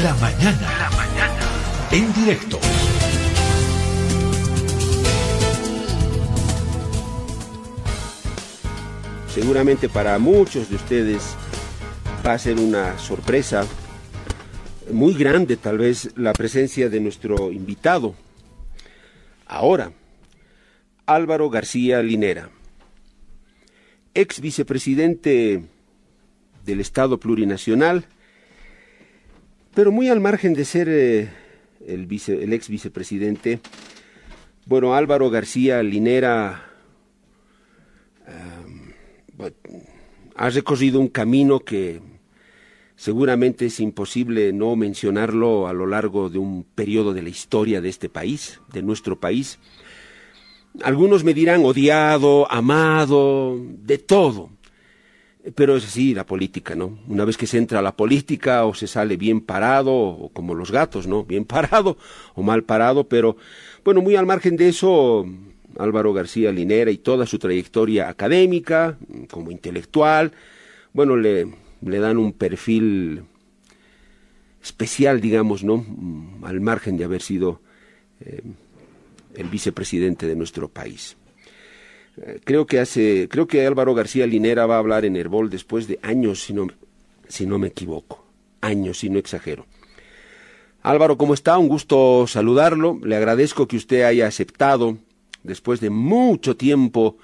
La mañana. La mañana. En directo. Seguramente para muchos de ustedes va a ser una sorpresa muy grande tal vez la presencia de nuestro invitado. Ahora, Álvaro García Linera, ex vicepresidente del Estado Plurinacional, pero muy al margen de ser eh, el, el, ex vicepresidente, bueno, Álvaro García Linera eh, ha recorrido un camino que seguramente es imposible no mencionarlo a lo largo de un periodo de la historia de este país, de nuestro país. Algunos me dirán odiado, amado, de todo. Pero es así la política, ¿no? Una vez que se entra a la política o se sale bien parado, o como los gatos, ¿no? Bien parado o mal parado, pero bueno, muy al margen de eso, Álvaro García Linera y toda su trayectoria académica, como intelectual, bueno, le, le dan un perfil especial, digamos, ¿no? Al margen de haber sido eh, el vicepresidente de nuestro país. Eh, creo que hace, creo que Álvaro García Linera va a hablar en Herbol después de años, si no, si no me equivoco, años, si no exagero. Álvaro, ¿cómo está? Un gusto saludarlo. Le agradezco que usted haya aceptado, después de mucho tiempo,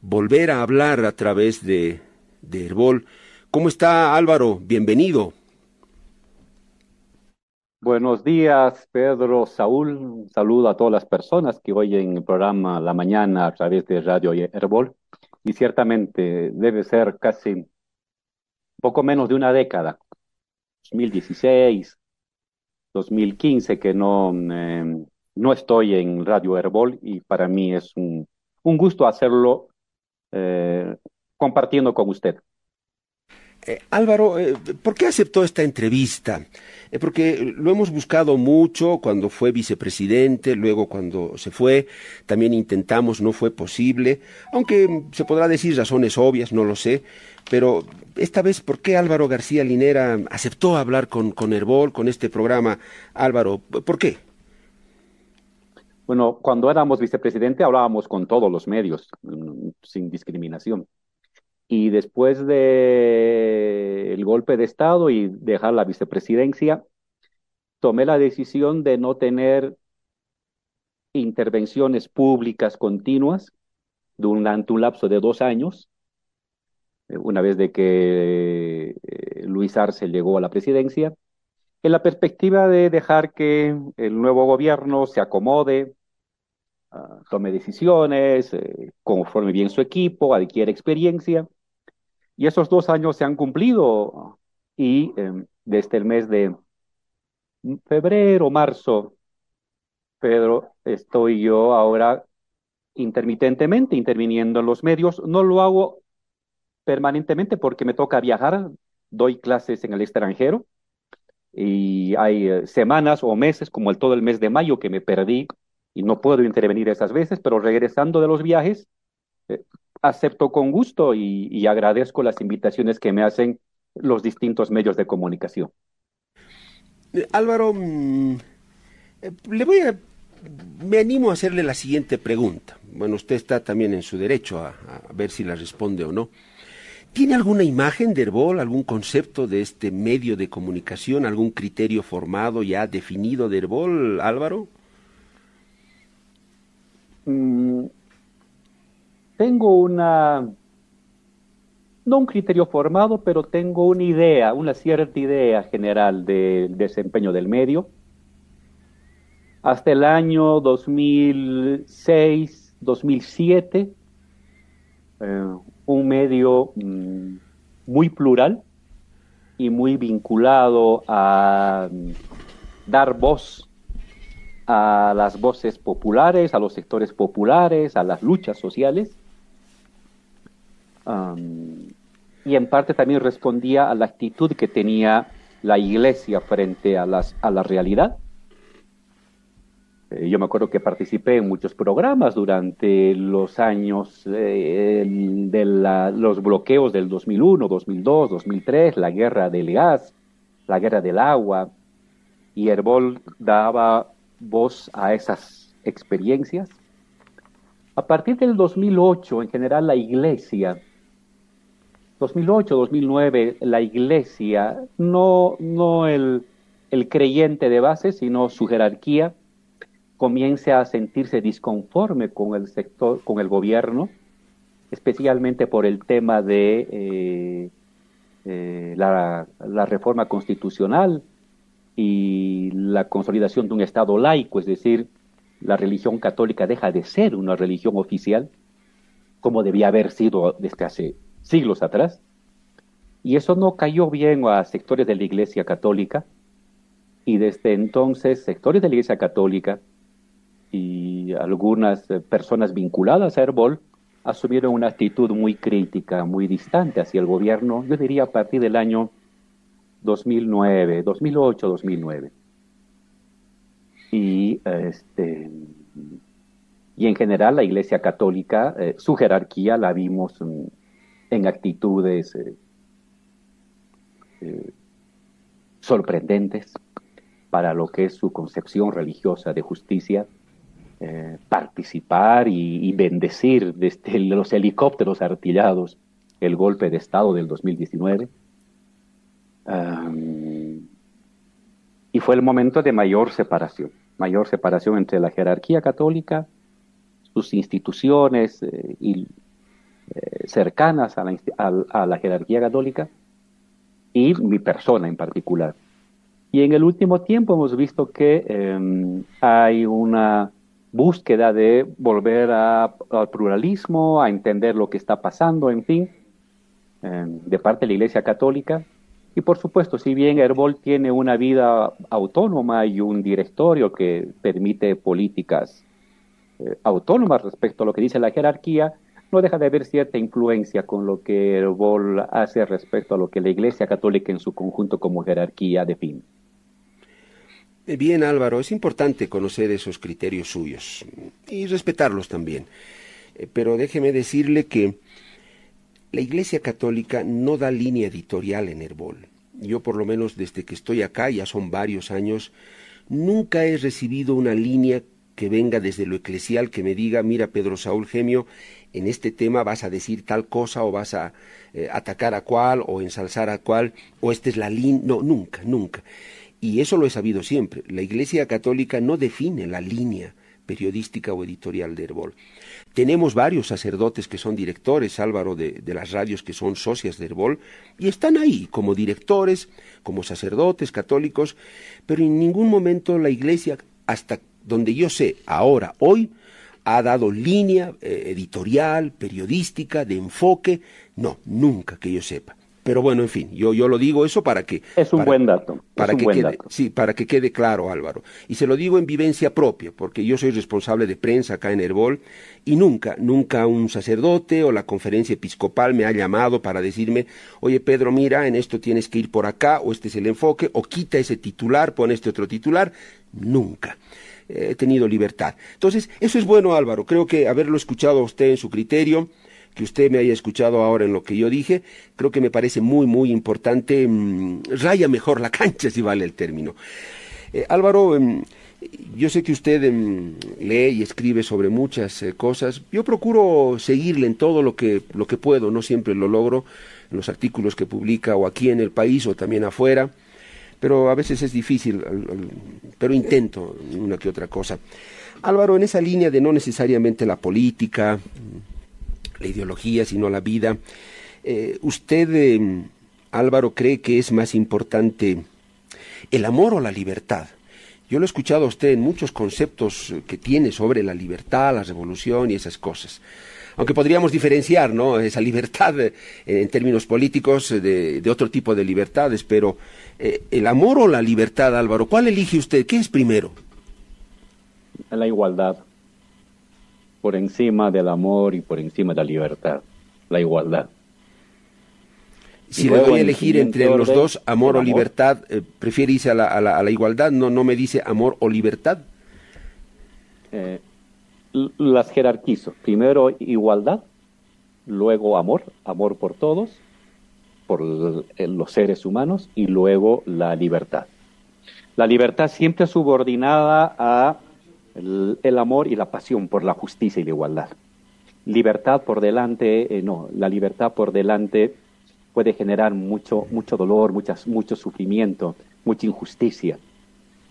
volver a hablar a través de, de Herbol. ¿Cómo está Álvaro? Bienvenido. Buenos días, Pedro, Saúl. Un saludo a todas las personas que oyen el programa La Mañana a través de Radio Herbol. Y ciertamente debe ser casi poco menos de una década, 2016, 2015, que no, eh, no estoy en Radio Herbol y para mí es un, un gusto hacerlo eh, compartiendo con usted. Eh, Álvaro, eh, ¿por qué aceptó esta entrevista? Eh, porque lo hemos buscado mucho cuando fue vicepresidente, luego cuando se fue, también intentamos, no fue posible, aunque se podrá decir razones obvias, no lo sé, pero esta vez, ¿por qué Álvaro García Linera aceptó hablar con, con Herbol, con este programa? Álvaro, ¿por qué? Bueno, cuando éramos vicepresidente hablábamos con todos los medios, mm, sin discriminación y después de el golpe de Estado y dejar la vicepresidencia, tomé la decisión de no tener intervenciones públicas continuas durante un lapso de dos años, eh, una vez de que eh, Luis Arce llegó a la presidencia, en la perspectiva de dejar que el nuevo gobierno se acomode, ah, tome decisiones, eh, conforme bien su equipo, adquiere experiencia y esos dos años se han cumplido y em, desde el mes de febrero, marzo, Pedro, estoy yo ahora intermitentemente interviniendo en los medios. No lo hago permanentemente porque me toca viajar, doy clases en el extranjero y hay eh, semanas o meses, como el todo el mes de mayo, que me perdí y no puedo intervenir esas veces, pero regresando de los viajes, eh, acepto con gusto y, agradezco las invitaciones que me hacen los distintos medios de comunicación. Eh, Álvaro, mm, eh, le voy a, me animo a hacerle la siguiente pregunta. Bueno, usted está también en su derecho a, ver si la responde o no. ¿Tiene alguna imagen de Herbol, algún concepto de este medio de comunicación, algún criterio formado ya definido de Herbol, Álvaro? Mm, tengo una, no un criterio formado, pero tengo una idea, una cierta idea general del desempeño del medio. Hasta el año 2006, 2007, eh, un medio mm, muy plural y muy vinculado a mm, dar voz a las voces populares, a los sectores populares, a las luchas sociales y en parte también respondía a la actitud que tenía la iglesia frente a, las, a la realidad. Eh, yo me acuerdo que participé en muchos programas durante los años eh, de los bloqueos del 2001, 2002, 2003, la guerra del gas, la guerra del agua, y Herbol daba voz a esas experiencias. A partir del 2008, en general, la iglesia, 2008, 2009, la iglesia, no, no el, el creyente de base, sino su jerarquía, comienza a sentirse disconforme con el sector, con el gobierno, especialmente por el tema de eh, eh, la, reforma constitucional y la consolidación de un Estado laico, es decir, la religión católica deja de ser una religión oficial, como debía haber sido desde hace siglos atrás. Y eso no cayó bien a sectores de la Iglesia Católica. Y desde entonces, sectores de la Iglesia Católica y algunas personas vinculadas a Herbol asumieron una actitud muy crítica, muy distante hacia el gobierno, yo diría a partir del año 2009, 2008, 2009. Y, este, y en general la Iglesia Católica, eh, su jerarquía la vimos en, actitudes eh, eh, sorprendentes para lo que es su concepción religiosa de justicia eh, participar y, bendecir desde los helicópteros artillados el golpe de Estado del 2019. y fue el momento de mayor separación, mayor separación entre la jerarquía católica, sus instituciones y, eh, cercanas a la, a jerarquía católica y mi persona en particular. Y en el último tiempo hemos visto que em, hay una búsqueda de volver al pluralismo, a entender lo que está pasando, en fin, em, de parte de la Iglesia Católica. Y por supuesto, si bien Herbol tiene una vida autónoma y un directorio que permite políticas eh, autónomas respecto a lo que dice la jerarquía, no deja de haber cierta influencia con lo que Herbol hace respecto a lo que la Iglesia Católica en su conjunto como jerarquía define. Eh, bien, Álvaro, es importante conocer esos criterios suyos y respetarlos también. Eh, pero déjeme decirle que la Iglesia Católica no da línea editorial en Herbol. Yo por lo menos desde que estoy acá, ya son varios años, nunca he recibido una línea que venga desde lo eclesial que me diga, mira Pedro Saúl Gemio, en este tema vas a decir tal cosa o vas a eh, atacar a cual o ensalzar a cual o esta es la línea. No, nunca, nunca y eso lo he sabido siempre, la Iglesia Católica no define la línea periodística o editorial de Herbol. Tenemos varios sacerdotes que son directores, Álvaro, de, las radios que son socias de Herbol, y están ahí como directores, como sacerdotes católicos, pero en ningún momento la Iglesia, hasta donde yo sé, ahora, hoy, ha dado línea eh, editorial, periodística, de enfoque, no, nunca que yo sepa. Pero bueno, en fin, yo, yo lo digo eso para que... Es un buen dato. Para que quede, Sí, para que quede claro, Álvaro. Y se lo digo en vivencia propia, porque yo soy responsable de prensa acá en Herbol y nunca, nunca un sacerdote o la conferencia episcopal me ha llamado para decirme, oye Pedro, mira, en esto tienes que ir por acá, o este es el enfoque, o quita ese titular, pon este otro titular. Nunca he tenido libertad. Entonces, eso es bueno, Álvaro. Creo que haberlo escuchado a usted en su criterio, que usted me haya escuchado ahora en lo que yo dije, creo que me parece muy, muy importante, mm, raya mejor la cancha, si vale el término. Eh, Álvaro, em, yo sé que usted em, lee y escribe sobre muchas eh, cosas. Yo procuro seguirle en todo lo que, lo que puedo, no siempre lo logro, en los artículos que publica o aquí en el país o también afuera, pero a veces es difícil, pero intento una que otra cosa. Álvaro, en esa línea de no necesariamente la política, la ideología, sino la vida. Eh, ¿Usted, eh, Álvaro, cree que es más importante el amor o la libertad? Yo lo he escuchado a usted en muchos conceptos que tiene sobre la libertad, la revolución y esas cosas. Aunque podríamos diferenciar, ¿no? Esa libertad eh, en términos políticos de, otro tipo de libertades, pero el amor o la libertad, Álvaro, ¿cuál elige usted? ¿Qué es primero? La igualdad por encima del amor y por encima de la libertad, la igualdad. Si le doy a elegir entre los dos, amor o libertad, eh, ¿prefiere irse a la, a, la, igualdad? ¿No, ¿No me dice amor o libertad? Eh, las jerarquizo. Primero igualdad, luego amor, amor por todos, por los seres humanos, y luego la libertad. La libertad siempre subordinada a el, amor y la pasión por la justicia y la igualdad. Libertad por delante, eh, no, la libertad por delante puede generar mucho, mucho dolor, muchas, mucho sufrimiento, mucha injusticia.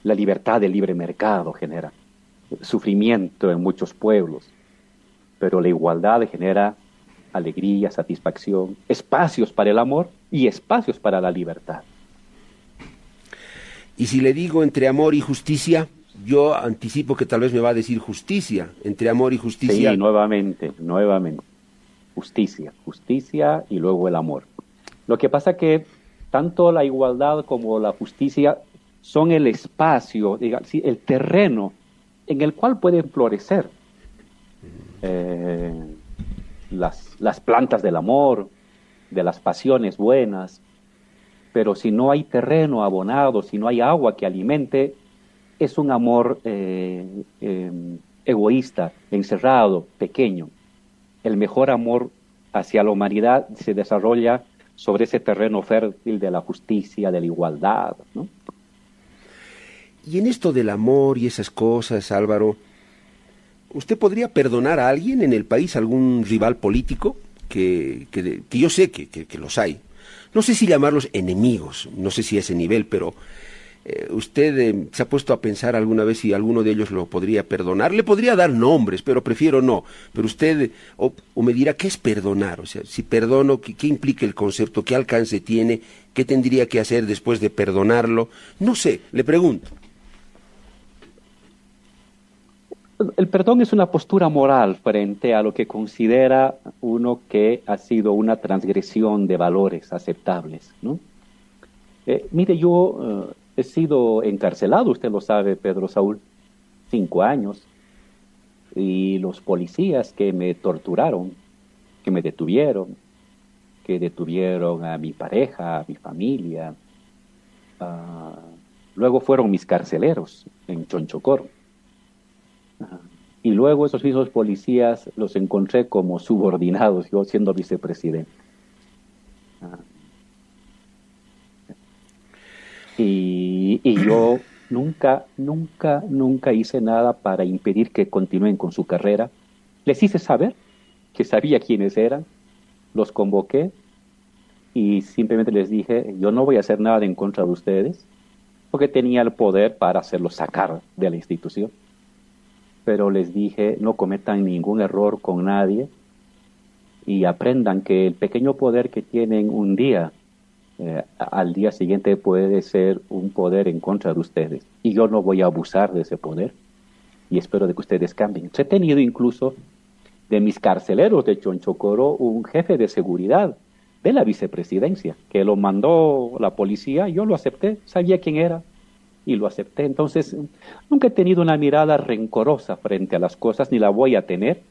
La libertad del libre mercado genera sufrimiento en muchos pueblos, pero la igualdad genera alegría, satisfacción, espacios para el amor y espacios para la libertad. Y si le digo entre amor y justicia, yo anticipo que tal vez me va a decir justicia, entre amor y justicia. Sí, nuevamente, nuevamente. Justicia, justicia y luego el amor. Lo que pasa que tanto la igualdad como la justicia son el espacio, el terreno en el cual pueden florecer eh, las, las plantas del amor, de las pasiones buenas, pero si no hay terreno abonado, si no hay agua que alimente, es un amor eh, em, egoísta, encerrado, pequeño. El mejor amor hacia la humanidad se desarrolla sobre ese terreno fértil de la justicia, de la igualdad. Y en esto del amor y esas cosas, Álvaro, ¿usted podría perdonar a alguien en el país, algún rival político? Que, que, yo sé que, que los hay. No sé si llamarlos enemigos, no sé si a ese nivel, pero eh, ¿Usted eh, se ha puesto a pensar alguna vez si alguno de ellos lo podría perdonar? Le podría dar nombres, pero prefiero no. Pero usted, o, me dirá, ¿qué es perdonar? O sea, si perdono, ¿qué, implica el concepto? ¿Qué alcance tiene? ¿Qué tendría que hacer después de perdonarlo? No sé, le pregunto. El perdón es una postura moral frente a lo que considera uno que ha sido una transgresión de valores aceptables. ¿no? Eh, mire, yo He sido encarcelado, usted lo sabe, Pedro Saúl, cinco años. Y los policías que me torturaron, que me detuvieron, que detuvieron a mi pareja, a mi familia, ah, luego fueron mis carceleros en Chonchocor. y luego esos mismos policías los encontré como subordinados, yo siendo vicepresidente. Y, yo nunca, nunca, nunca hice nada para impedir que continúen con su carrera. Les hice saber que sabía quiénes eran, los convoqué y simplemente les dije, yo no voy a hacer nada en contra de ustedes, porque tenía el poder para hacerlos sacar de la institución. Pero les dije, no cometan ningún error con nadie y aprendan que el pequeño poder que tienen un día eh, al día siguiente puede ser un poder en contra de ustedes. Y yo no voy a abusar de ese poder y espero de que ustedes cambien. He tenido incluso de mis carceleros de Chonchocoro un jefe de seguridad de la vicepresidencia, que lo mandó la policía, yo lo acepté, sabía quién era y lo acepté. Entonces, nunca he tenido una mirada rencorosa frente a las cosas, ni la voy a tener,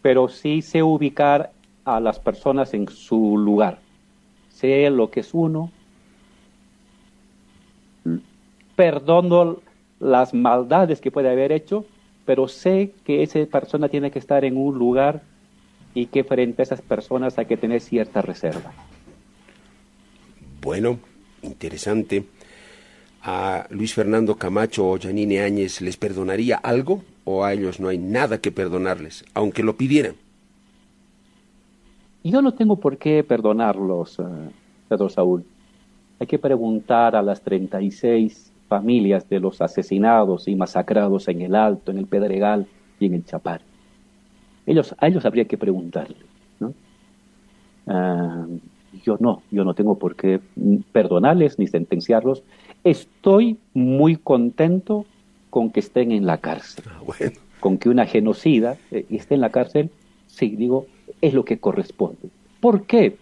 pero sí sé ubicar a las personas en su lugar sé lo que es uno, perdono las maldades que puede haber hecho, pero sé que esa persona tiene que estar en un lugar y que frente a esas personas hay que tener cierta reserva. Bueno, interesante. ¿A Luis Fernando Camacho o Janine Áñez les perdonaría algo o a ellos no hay nada que perdonarles, aunque lo pidieran? Yo no tengo por qué perdonarlos, uh, Pedro Saúl. Hay que preguntar a las 36 familias de los asesinados y masacrados en el Alto, en el Pedregal y en el Chapar. Ellos, a ellos habría que preguntarle. ¿no? Ah, yo no, yo no tengo por qué perdonarles ni sentenciarlos. Estoy muy contento con que estén en la cárcel. Ah, con que una genocida eh, esté en la cárcel, sí, digo, es lo que corresponde. ¿Por qué?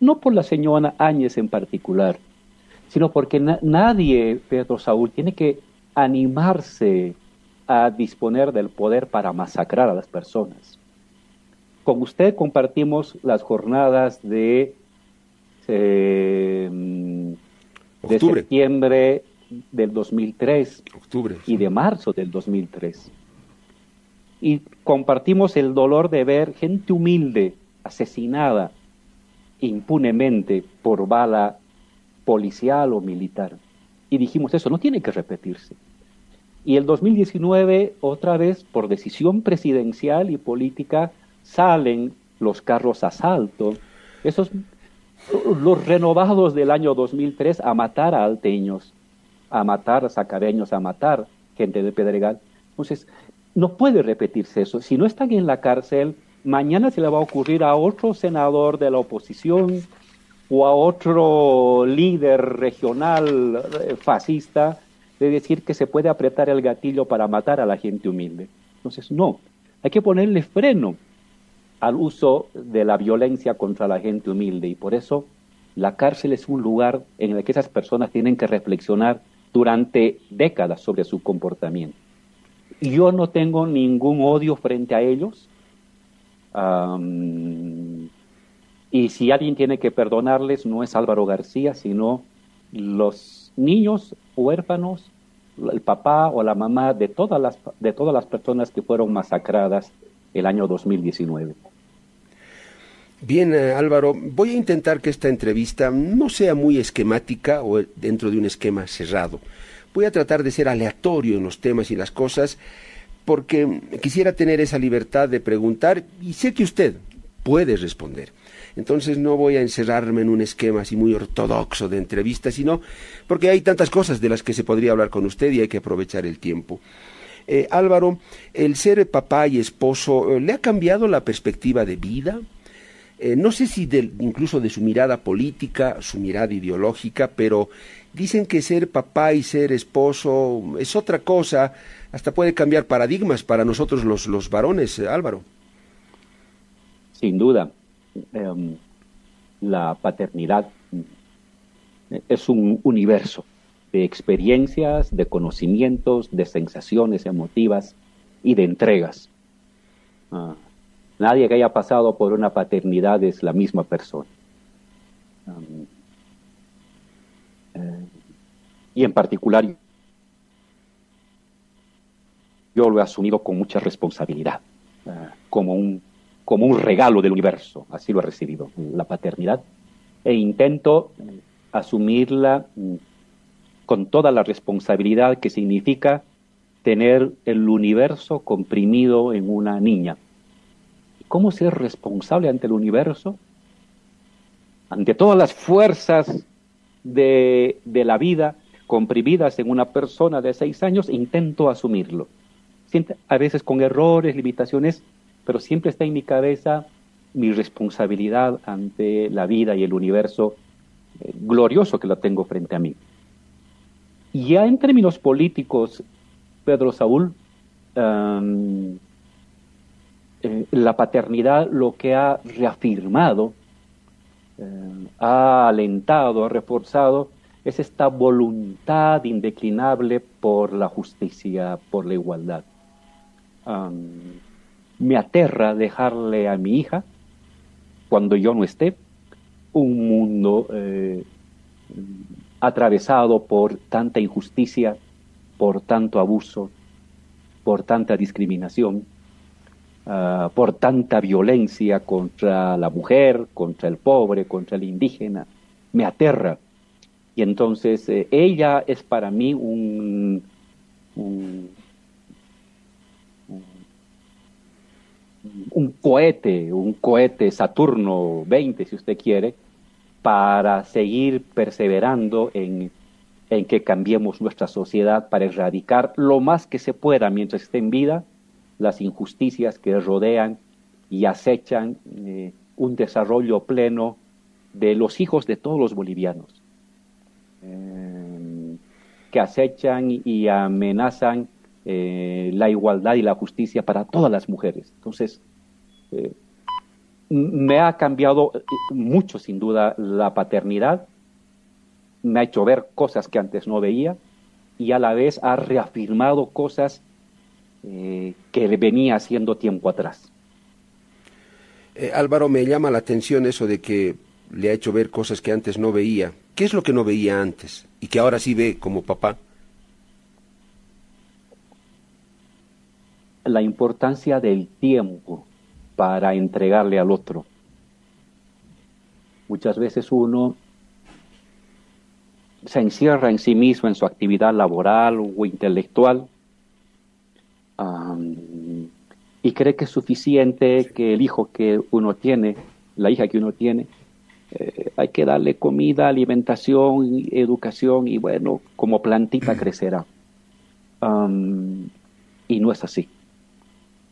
No por la señora Áñez en particular, sino porque nadie, Pedro Saúl, tiene que animarse a disponer del poder para masacrar a las personas. Con usted compartimos las jornadas de, eh, de septiembre del 2003 Octubre, y de marzo del 2003 y compartimos el dolor de ver gente humilde asesinada impunemente por bala policial o militar. y dijimos eso, no tiene que repetirse. Y el 2019, otra vez, por decisión presidencial y política, salen los carros asalto, esos los renovados del año 2003 a matar a alteños, a matar a sacareños, a matar gente de Pedregal. Entonces, no puede repetirse eso. Si no están en la cárcel, mañana se le va a ocurrir a otro senador de la oposición o a otro líder regional eh, fascista de decir que se puede apretar el gatillo para matar a la gente humilde. Entonces, no, hay que ponerle freno al uso de la violencia contra la gente humilde y por eso la cárcel es un lugar en el que esas personas tienen que reflexionar durante décadas sobre su comportamiento. Yo no tengo ningún odio frente a ellos. y si alguien tiene que perdonarles, no es Álvaro García, sino los niños huérfanos, el papá o la mamá de todas las, de todas las personas que fueron masacradas el año 2019. Bien, eh, Álvaro, voy a intentar que esta entrevista no sea muy esquemática o dentro de un esquema cerrado. Voy a tratar de ser aleatorio en los temas y las cosas porque quisiera tener esa libertad de preguntar y sé que usted puede responder. Entonces no voy a encerrarme en un esquema así muy ortodoxo de entrevista, sino porque hay tantas cosas de las que se podría hablar con usted y hay que aprovechar el tiempo. Eh, Álvaro, el ser papá y esposo, eh, ¿le ha cambiado la perspectiva de vida? Eh, no sé si incluso de su mirada política, su mirada ideológica, pero dicen que ser papá y ser esposo es otra cosa, hasta puede cambiar paradigmas para nosotros los, los varones, eh, Álvaro. Sin duda, em, la paternidad es un universo de experiencias, de conocimientos, de sensaciones emotivas y de entregas. Ah, Nadie que haya pasado por una paternidad es la misma persona eh, y en particular, yo lo he asumido con mucha responsabilidad, uh, como, un, como un regalo del universo, así lo he recibido, la paternidad, e intento asumirla mm, con toda la responsabilidad que significa tener el universo comprimido en una niña. Cómo ser responsable ante el universo, ante todas las fuerzas de, la vida comprimidas en una persona de seis años, intento asumirlo. a veces con errores, limitaciones, pero siempre está en mi cabeza mi responsabilidad ante la vida y el universo eh, glorioso que la tengo frente a mí. Y ya en términos políticos, Pedro Saúl, eh, la paternidad lo que ha reafirmado, eh, ha alentado, ha reforzado, es esta voluntad indeclinable por la justicia, por la igualdad. me aterra dejarle a mi hija, cuando yo no esté, un mundo eh, atravesado por tanta injusticia, por tanto abuso, por tanta discriminación Ah, por tanta violencia contra la mujer, contra el pobre, contra el indígena, me aterra. Y entonces eh, ella es para mí un, un, cohete, un cohete Saturno 20, si usted quiere, para seguir perseverando en, en que cambiemos nuestra sociedad, para erradicar lo más que se pueda mientras esté en vida las injusticias que rodean y acechan eh, un desarrollo pleno de los hijos de todos los bolivianos, eh, que acechan y amenazan eh, la igualdad y la justicia para todas las mujeres. Entonces, me ha cambiado mucho, sin duda, la paternidad, me ha hecho ver cosas que antes no veía y a la vez ha reafirmado cosas eh, que venía haciendo tiempo atrás. Eh, Álvaro, me llama la atención eso de que le ha hecho ver cosas que antes no veía. ¿Qué es lo que no veía antes y que ahora sí ve como papá? La importancia del tiempo para entregarle al otro. Muchas veces uno se encierra en sí mismo en su actividad laboral o intelectual y cree que es suficiente que el hijo que uno tiene, la hija que uno tiene, eh, hay que darle comida, alimentación, educación y bueno, como plantita crecerá. y no es así.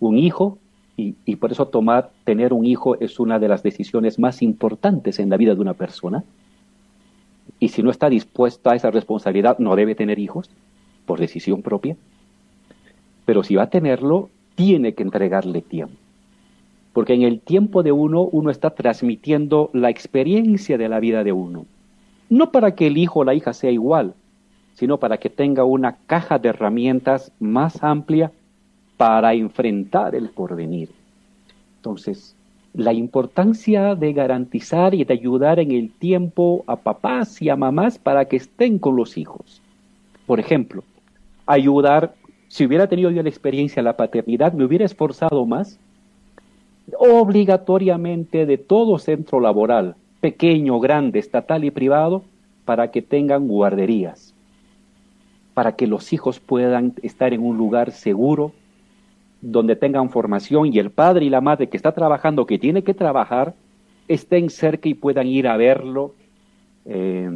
Un hijo, y, y, por eso tomar, tener un hijo es una de las decisiones más importantes en la vida de una persona. Y si no está dispuesta a esa responsabilidad, no debe tener hijos por decisión propia. Pero si va a tenerlo, tiene que entregarle tiempo. Porque en el tiempo de uno, uno está transmitiendo la experiencia de la vida de uno. No para que el hijo o la hija sea igual, sino para que tenga una caja de herramientas más amplia para enfrentar el porvenir. Entonces, la importancia de garantizar y de ayudar en el tiempo a papás y a mamás para que estén con los hijos. Por ejemplo, ayudar, si hubiera tenido yo la experiencia de la paternidad, me hubiera esforzado más obligatoriamente de todo centro laboral, pequeño, grande, estatal y privado, para que tengan guarderías, para que los hijos puedan estar en un lugar seguro, donde tengan formación y el padre y la madre que está trabajando, que tiene que trabajar, estén cerca y puedan ir a verlo eh,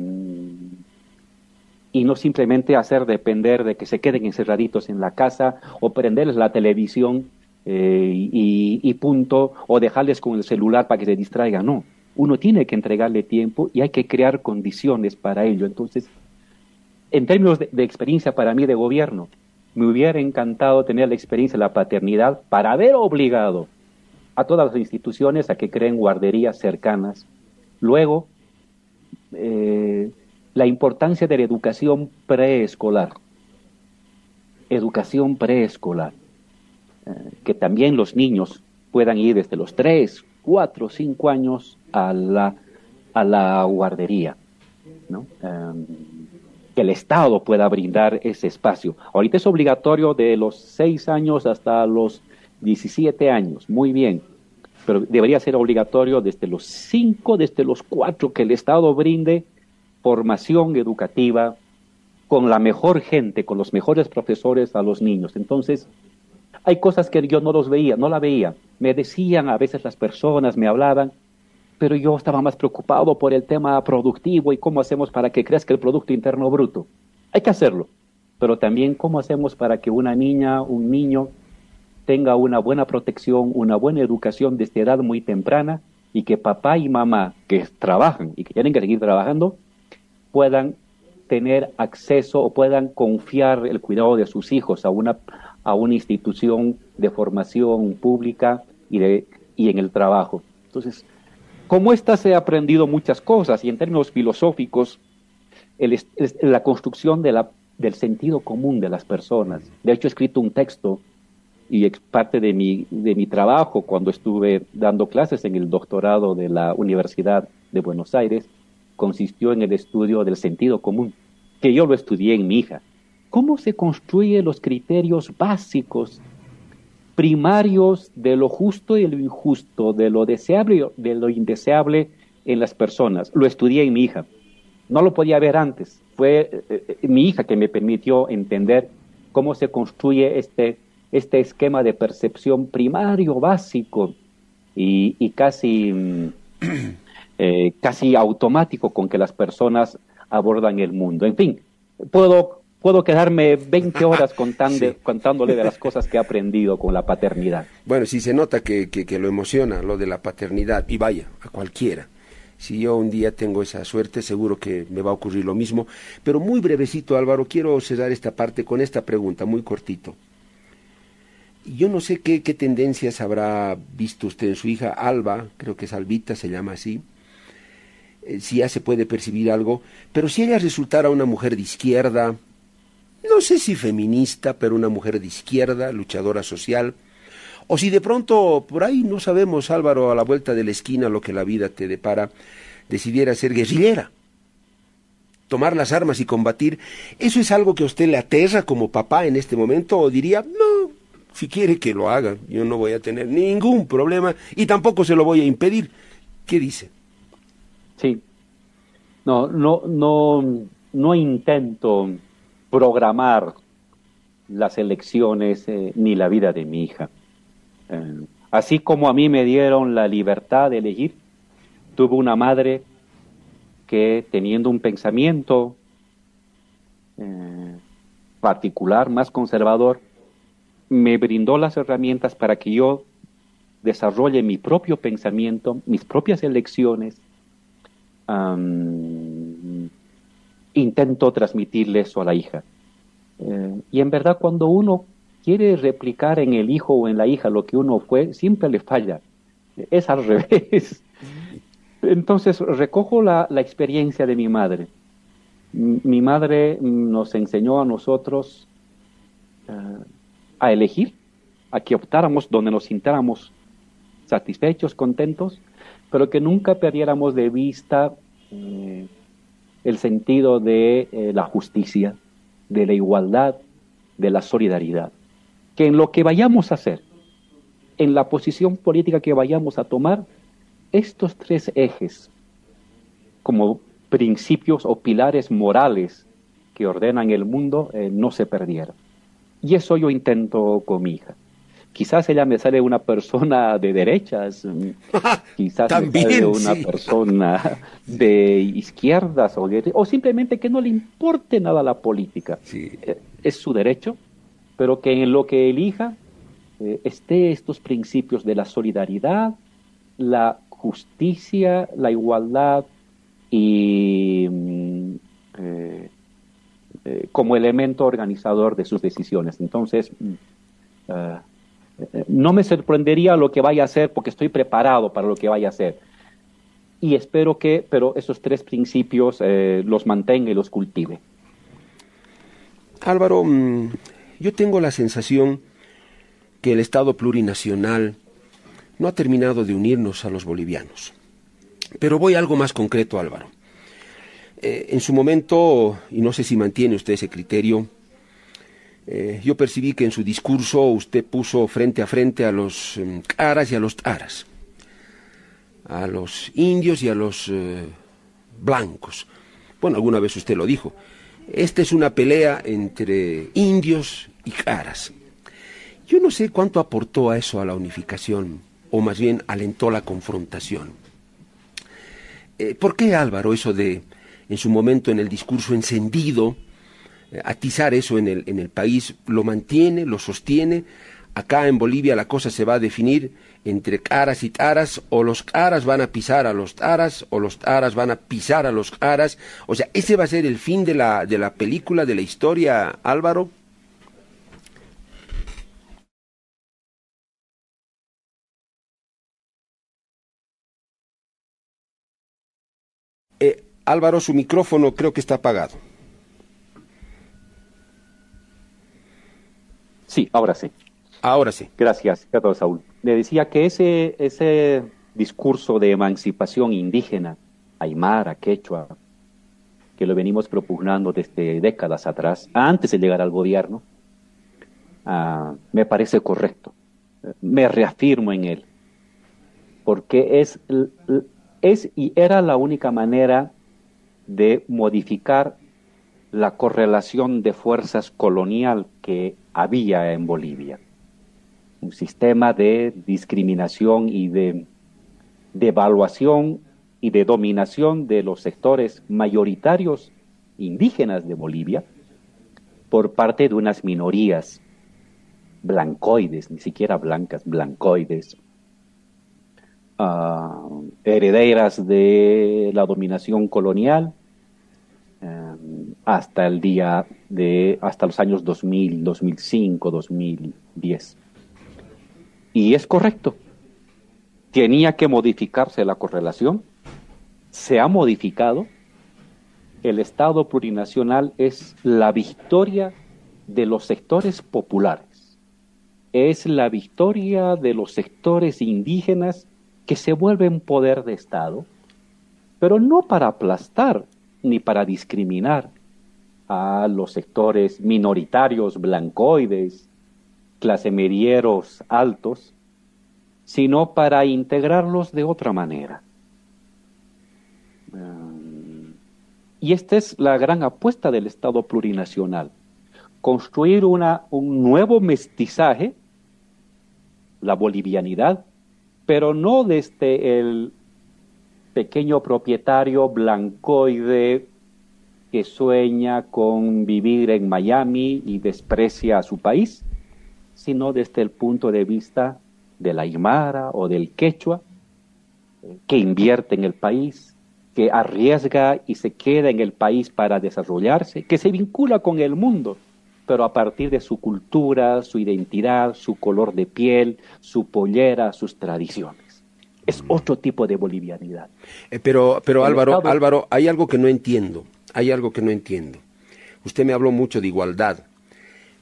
y no simplemente hacer depender de que se queden encerraditos en la casa o prenderles la televisión y, punto, o dejarles con el celular para que se distraigan. No, uno tiene que entregarle tiempo y hay que crear condiciones para ello. Entonces, en términos de, de experiencia para mí de gobierno, me hubiera encantado tener la experiencia de la paternidad para haber obligado a todas las instituciones a que creen guarderías cercanas. Luego, eh, la importancia de la educación preescolar. Educación preescolar. Que también los niños puedan ir desde los 3, 4, 5 años a la, a la guardería. ¿no? Em, que el Estado pueda brindar ese espacio. Ahorita es obligatorio de los 6 años hasta los 17 años, muy bien, pero debería ser obligatorio desde los 5, desde los 4, que el Estado brinde formación educativa con la mejor gente, con los mejores profesores a los niños. Entonces, hay cosas que yo no los veía, no la veía. Me decían a veces las personas, me hablaban, pero yo estaba más preocupado por el tema productivo y cómo hacemos para que crezca el Producto Interno Bruto. Hay que hacerlo, pero también cómo hacemos para que una niña, un niño, tenga una buena protección, una buena educación desde edad muy temprana y que papá y mamá que trabajan y que tienen que seguir trabajando puedan tener acceso o puedan confiar el cuidado de sus hijos a una, a una institución de formación pública y, de, y en el trabajo. Entonces, como esta se ha aprendido muchas cosas y en términos filosóficos, la construcción de del sentido común de las personas. De hecho, he escrito un texto y parte de mi, de mi trabajo cuando estuve dando clases en el doctorado de la Universidad de Buenos Aires, consistió en el estudio del sentido común, que yo lo estudié en mi hija. ¿Cómo se construyen los criterios básicos primarios de lo justo y lo injusto, de lo deseable y de lo indeseable en las personas. Lo estudié en mi hija. No lo podía ver antes. Fue eh, eh, mi hija que me permitió entender cómo se construye este, este esquema de percepción primario, básico y, casi, mm, eh, casi automático con que las personas abordan el mundo. En fin, puedo puedo quedarme 20 horas contando, contándole de las cosas que he aprendido con la paternidad. Bueno, sí se nota que, que, lo emociona lo de la paternidad, y vaya, a cualquiera. Si yo un día tengo esa suerte, seguro que me va a ocurrir lo mismo. Pero muy brevecito, Álvaro, quiero cerrar esta parte con esta pregunta, muy cortito. Yo no sé qué, qué tendencias habrá visto usted en su hija, Alba, creo que es Albita, se llama así, eh, si ya se puede percibir algo, pero si ella resultara una mujer de izquierda, no sé si feminista, pero una mujer de izquierda, luchadora social, o si de pronto, por ahí no sabemos, Álvaro, a la vuelta de la esquina lo que la vida te depara, decidiera ser guerrillera, tomar las armas y combatir, ¿eso es algo que a usted le aterra como papá en este momento? ¿O diría, no, si quiere que lo haga, yo no voy a tener ningún problema y tampoco se lo voy a impedir? ¿Qué dice? Sí. No, no, no no intento programar las elecciones eh, ni la vida de mi hija. Eh, así como a mí me dieron la libertad de elegir, tuve una madre que teniendo un pensamiento eh, particular, más conservador, me brindó las herramientas para que yo desarrolle mi propio pensamiento, mis propias elecciones. Intento transmitirle eso a la hija. Eh, y en verdad cuando uno quiere replicar en el hijo o en la hija lo que uno fue, siempre le falla. Es al revés. Entonces recojo la, experiencia de mi madre. Mi madre nos enseñó a nosotros eh, a elegir, a que optáramos donde nos sintiéramos satisfechos, contentos, pero que nunca perdiéramos de vista eh, el sentido de la justicia, de la igualdad, de la solidaridad. Que en lo que vayamos a hacer, en la posición política que vayamos a tomar, estos tres ejes, como principios o pilares morales que ordenan el mundo, eh, no se perdieran. Y eso yo intento con mi hija. Quizás ella me sale una persona de derechas, quizás me sale una persona de izquierdas o, o simplemente que no le importe nada la política. Eh, es su derecho, pero que en lo que elija eh, esté estos principios de la solidaridad, la justicia, la igualdad y mm, eh, como elemento organizador de sus decisiones. Entonces, mm, ah, no me sorprendería lo que vaya a hacer porque estoy preparado para lo que vaya a hacer. Y espero que, pero esos tres principios eh, los mantenga y los cultive. Álvaro, mm, yo tengo la sensación que el Estado plurinacional no ha terminado de unirnos a los bolivianos. Pero voy a algo más concreto, Álvaro. Eh, en su momento, y no sé si mantiene usted ese criterio, eh, yo percibí que en su discurso usted puso frente a frente a los caras em, y a los taras, a los indios y a los eh, blancos. Bueno, alguna vez usted lo dijo. Esta es una pelea entre indios y caras. Yo no sé cuánto aportó a eso a la unificación, o más bien alentó la confrontación. Eh, ¿Por qué Álvaro eso de, en su momento en el discurso encendido, atizar eso en el, en el país, lo mantiene, lo sostiene. Acá en Bolivia la cosa se va a definir entre caras y taras, o los caras van a pisar a los taras, o los taras van a pisar a los caras. O sea, ese va a ser el fin de la, de la película, de la historia, Álvaro. Eh, Álvaro, su micrófono creo que está apagado. Sí, ahora sí. Ahora sí. Gracias, gracias Saúl. Le decía que ese, ese discurso de emancipación indígena, aymara, quechua, que lo venimos propugnando desde décadas atrás, antes de llegar al gobierno, ah, me parece correcto. Me reafirmo en él, porque es, es y era la única manera de modificar la correlación de fuerzas colonial que había en Bolivia. Un sistema de discriminación y de, evaluación y de dominación de los sectores mayoritarios indígenas de Bolivia por parte de unas minorías blancoides, ni siquiera blancas, blancoides, ah, herederas de la dominación colonial Em, hasta el día de, hasta los años 2000, 2005, 2010. Y es correcto. Tenía que modificarse la correlación. Se ha modificado. El Estado plurinacional es la victoria de los sectores populares. Es la victoria de los sectores indígenas que se vuelven poder de Estado, pero no para aplastar ni para discriminar a los sectores minoritarios blancoides, clase medieros altos, sino para integrarlos de otra manera. Mm, Y esta es la gran apuesta del Estado plurinacional, construir una, un nuevo mestizaje, la bolivianidad, pero no desde el pequeño propietario blancoide que sueña con vivir en Miami y desprecia a su país, sino desde el punto de vista de la Aymara o del Quechua, que invierte en el país, que arriesga y se queda en el país para desarrollarse, que se vincula con el mundo, pero a partir de su cultura, su identidad, su color de piel, su pollera, sus tradiciones. Es otro tipo de bolivianidad. Eh, pero, pero Álvaro, Álvaro, hay algo que no entiendo, hay algo que no entiendo. Usted me habló mucho de igualdad,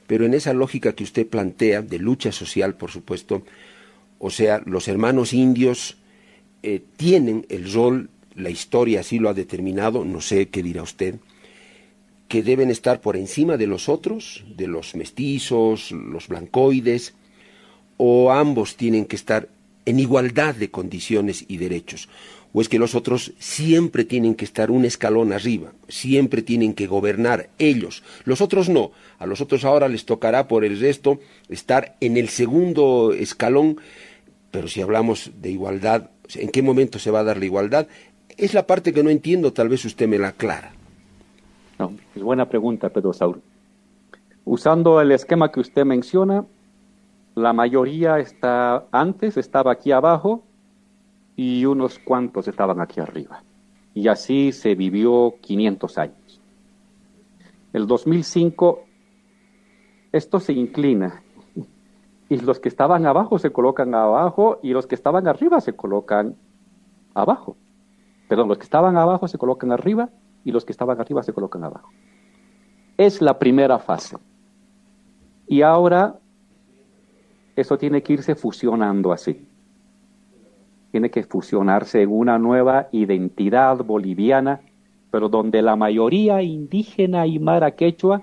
pero en esa lógica que usted plantea, de lucha social, por supuesto, o sea, los hermanos indios eh, tienen el rol la historia así lo ha determinado, no sé qué dirá usted, que deben estar por encima de los otros, de los mestizos, los blancoides, o ambos tienen que estar en igualdad de condiciones y derechos, o es que los otros siempre tienen que estar un escalón arriba, siempre tienen que gobernar ellos, los otros no, a los otros ahora les tocará por el resto estar en el segundo escalón, pero si hablamos de igualdad, ¿en qué momento se va a dar la igualdad? Es la parte que no entiendo, tal vez usted me la aclara. No, es buena pregunta, Pedro Saúl. Usando el esquema que usted menciona, la mayoría está antes, estaba aquí abajo y unos cuantos estaban aquí arriba. Y así se vivió 500 años. El 2005, esto se inclina y los que estaban abajo se colocan abajo y los que estaban arriba se colocan abajo. Perdón, los que estaban abajo se colocan arriba y los que estaban arriba se colocan abajo. Es la primera fase. Y ahora eso tiene que irse fusionando así. Tiene que fusionarse en una nueva identidad boliviana, pero donde la mayoría indígena y mara quechua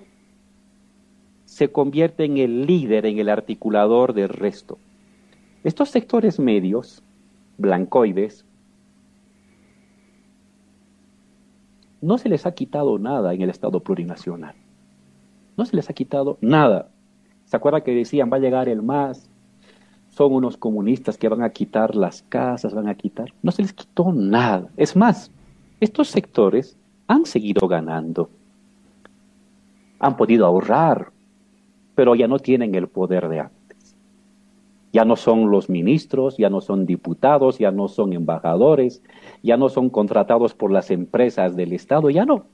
se convierte en el líder, en el articulador del resto. Estos sectores medios, blancoides, no se les ha quitado nada en el Estado plurinacional. No se les ha quitado nada. ¿Se acuerda que decían va a llegar el MAS? Son unos comunistas que van a quitar las casas, van a quitar. No se les quitó nada. Es más, estos sectores han seguido ganando. Han podido ahorrar, pero ya no tienen el poder de antes. Ya no son los ministros, ya no son diputados, ya no son embajadores, ya no son contratados por las empresas del Estado, ya no.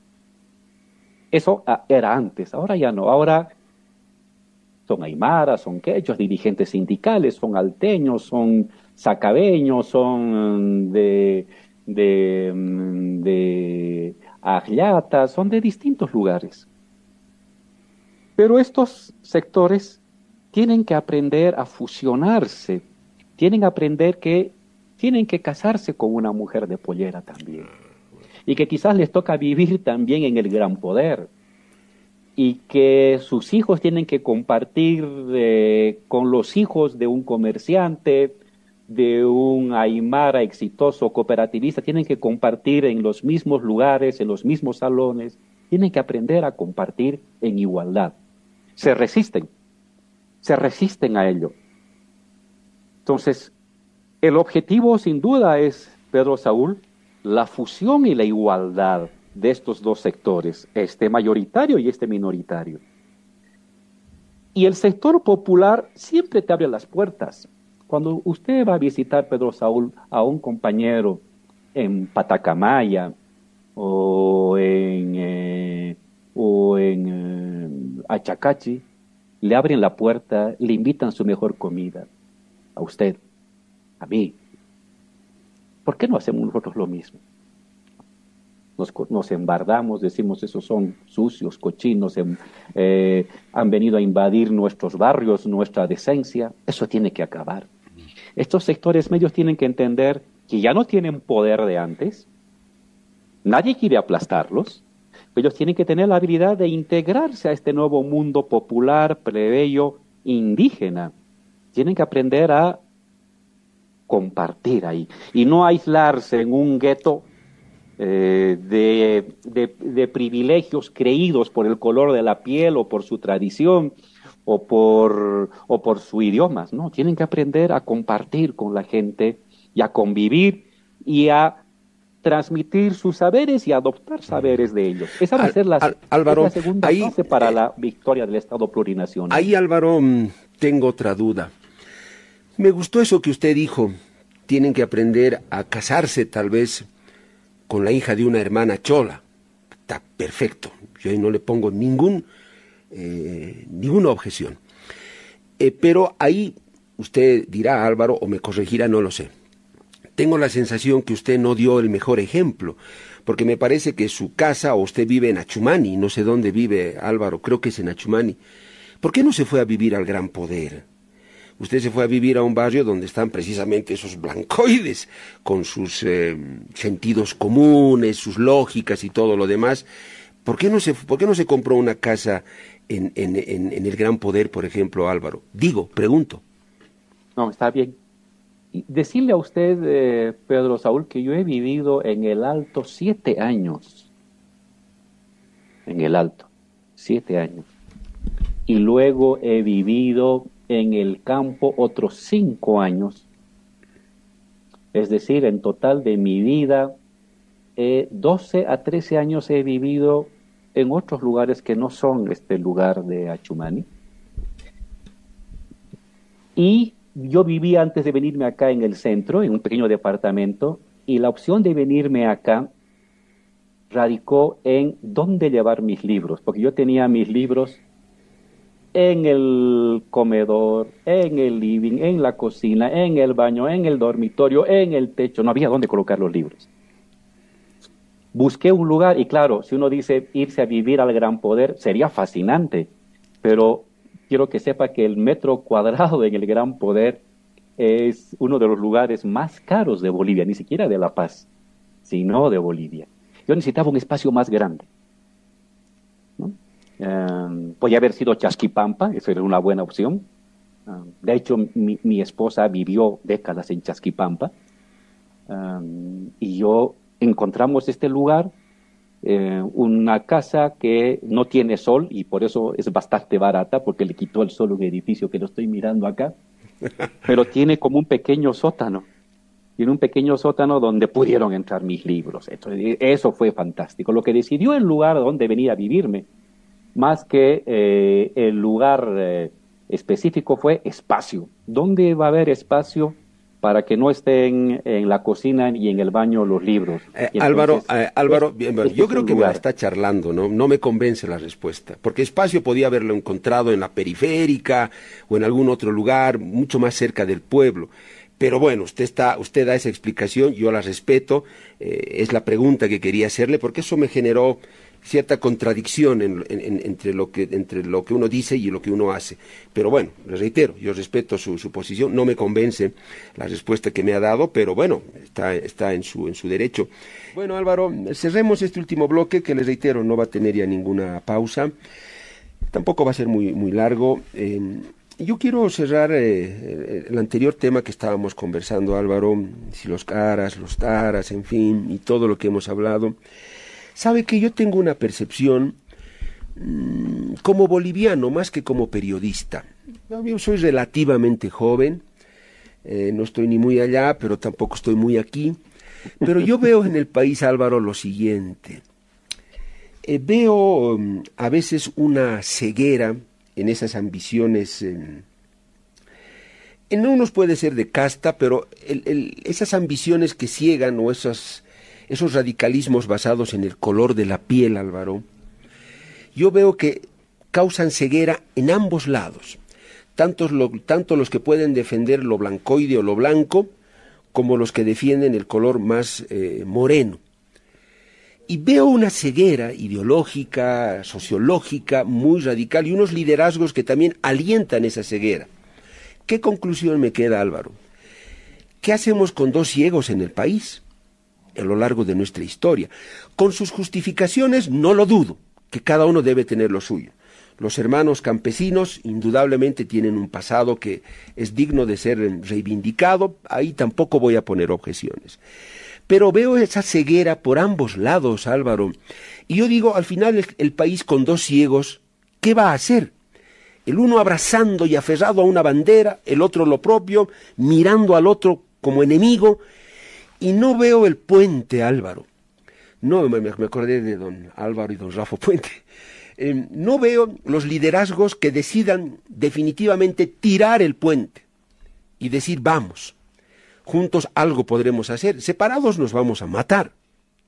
Eso era antes, ahora ya no. Ahora son aymaras, son quechos, dirigentes sindicales, son alteños, son sacabeños, son de, de, mm, de son de distintos lugares. Pero estos sectores tienen que aprender a fusionarse, tienen que aprender que tienen que casarse con una mujer de pollera también. Y que quizás les toca vivir también en el gran poder. Y que sus hijos tienen que compartir eh, con los hijos de un comerciante, de un aymara exitoso cooperativista, tienen que compartir en los mismos lugares, en los mismos salones, tienen que aprender a compartir en igualdad. Se resisten, se resisten a ello. Entonces, el objetivo sin duda es, Pedro Saúl, la fusión y la igualdad de estos dos sectores, este mayoritario y este minoritario. Y el sector popular siempre te abre las puertas. Cuando usted va a visitar, Pedro Saúl, a un compañero en Patacamaya o en, eh, o en eh, Achacachi, le abren la puerta, le invitan su mejor comida. A usted, a mí. ¿Por qué no hacemos nosotros lo mismo? Nos, nos embardamos, decimos, esos son sucios, cochinos, em, eh, han venido a invadir nuestros barrios, nuestra decencia. Eso tiene que acabar. Estos sectores medios tienen que entender que ya no tienen poder de antes, nadie quiere aplastarlos, ellos tienen que tener la habilidad de integrarse a este nuevo mundo popular, plebeyo, indígena. Tienen que aprender a compartir ahí y no aislarse en un gueto eh, de, privilegios creídos por el color de la piel o por su tradición o por, o por su idioma, ¿no? Tienen que aprender a compartir con la gente y a convivir y a transmitir sus saberes y adoptar saberes de ellos. Esa va a ser la, segunda fase para eh, la victoria del Estado plurinacional. Ahí, Álvaro, mm, tengo otra duda. Me gustó eso que usted dijo. Tienen que aprender a casarse, tal vez, con la hija de una hermana chola. Está perfecto. Yo ahí no le pongo ningún, eh, ninguna objeción. Eh, pero ahí usted dirá, Álvaro, o me corregirá, no lo sé. Tengo la sensación que usted no dio el mejor ejemplo, porque me parece que su casa, o usted vive en Achumani, no sé dónde vive Álvaro, creo que es en Achumani. ¿Por qué no se fue a vivir al gran poder? Usted se fue a vivir a un barrio donde están precisamente esos blancoides, con sus eh, sentidos comunes, sus lógicas y todo lo demás. ¿Por qué no se, por qué no se compró una casa en, en, el Gran Poder, por ejemplo, Álvaro? Digo, pregunto. No, está bien. decirle a usted, eh, Pedro Saúl, que yo he vivido en el Alto siete años. En el Alto, siete años. Y luego he vivido en el campo otros cinco años. Es decir, en total de mi vida, eh, 12 a 13 años he vivido en otros lugares que no son este lugar de Achumani. Y yo vivía antes de venirme acá en el centro, en un pequeño departamento, y la opción de venirme acá radicó en dónde llevar mis libros, porque yo tenía mis libros en el comedor, en el living, en la cocina, en el baño, en el dormitorio, en el techo. No había dónde colocar los libros. Busqué un lugar y claro, si uno dice irse a vivir al gran poder, sería fascinante, pero quiero que sepa que el metro cuadrado en el gran poder es uno de los lugares más caros de Bolivia, ni siquiera de La Paz, sino de Bolivia. Yo necesitaba un espacio más grande. Um, podía haber sido Chasquipampa, eso era una buena opción. de hecho, mi, esposa vivió décadas en Chasquipampa y yo encontramos este lugar, eh, una casa que no tiene sol y por eso es bastante barata porque le quitó el sol un edificio que lo estoy mirando acá, pero tiene como un pequeño sótano. Tiene un pequeño sótano donde pudieron entrar mis libros. eso fue fantástico. Lo que decidió el lugar donde venir a vivirme más que eh, el lugar eh, específico fue espacio. ¿Dónde va a haber espacio para que no estén en la cocina y en el baño los libros? Eh, Álvaro, Álvaro este yo creo que me está charlando, ¿no? No me convence la respuesta, porque espacio podía haberlo encontrado en la periférica o en algún otro lugar mucho más cerca del pueblo. Pero bueno, usted está, usted da esa explicación, yo la respeto, es la pregunta que quería hacerle, porque eso me generó cierta contradicción entre, lo que, uno dice y lo que uno hace. Pero bueno, le reitero, yo respeto su, su, posición, no me convence la respuesta que me ha dado, pero bueno, está, en, su, derecho. Bueno, Álvaro, cerremos este último bloque que les reitero, no va a tener ya ninguna pausa, tampoco va a ser muy, muy largo. Em, yo quiero cerrar eh, el anterior tema que estábamos conversando, Álvaro, si los caras, los taras, en fin, y todo lo que hemos hablado. Sabe que yo tengo una percepción mm, como boliviano más que como periodista. Yo soy relativamente joven, eh, no estoy ni muy allá, pero tampoco estoy muy aquí. Pero yo veo en el país, Álvaro, lo siguiente. Eh, veo mm, a veces una ceguera en esas ambiciones. en unos puede ser de casta, pero esas ambiciones que ciegan o esas esos radicalismos basados en el color de la piel, Álvaro, yo veo que causan ceguera en ambos lados, tanto, tanto los que pueden defender lo blancoide o lo blanco, como los que defienden el color más eh, moreno. Y veo una ceguera ideológica, sociológica, muy radical y unos liderazgos que también alientan esa ceguera. ¿Qué conclusión me queda, Álvaro? ¿Qué hacemos con dos ciegos en el país? A lo largo de nuestra historia. Con sus justificaciones, no lo dudo, que cada uno debe tener lo suyo. Los hermanos campesinos indudablemente tienen un pasado que es digno de ser reivindicado, ahí tampoco voy a poner objeciones. Pero veo esa ceguera por ambos lados, Álvaro. Y yo digo, al final el, país con dos ciegos, ¿qué va a hacer? El uno abrazando y aferrado a una bandera, el otro lo propio, mirando al otro como enemigo, y no veo el puente, Álvaro. No, me, acordé de don Álvaro y don Rafa Puente. Eh, no veo los liderazgos que decidan definitivamente tirar el puente y decir vamos. Juntos algo podremos hacer, separados nos vamos a matar.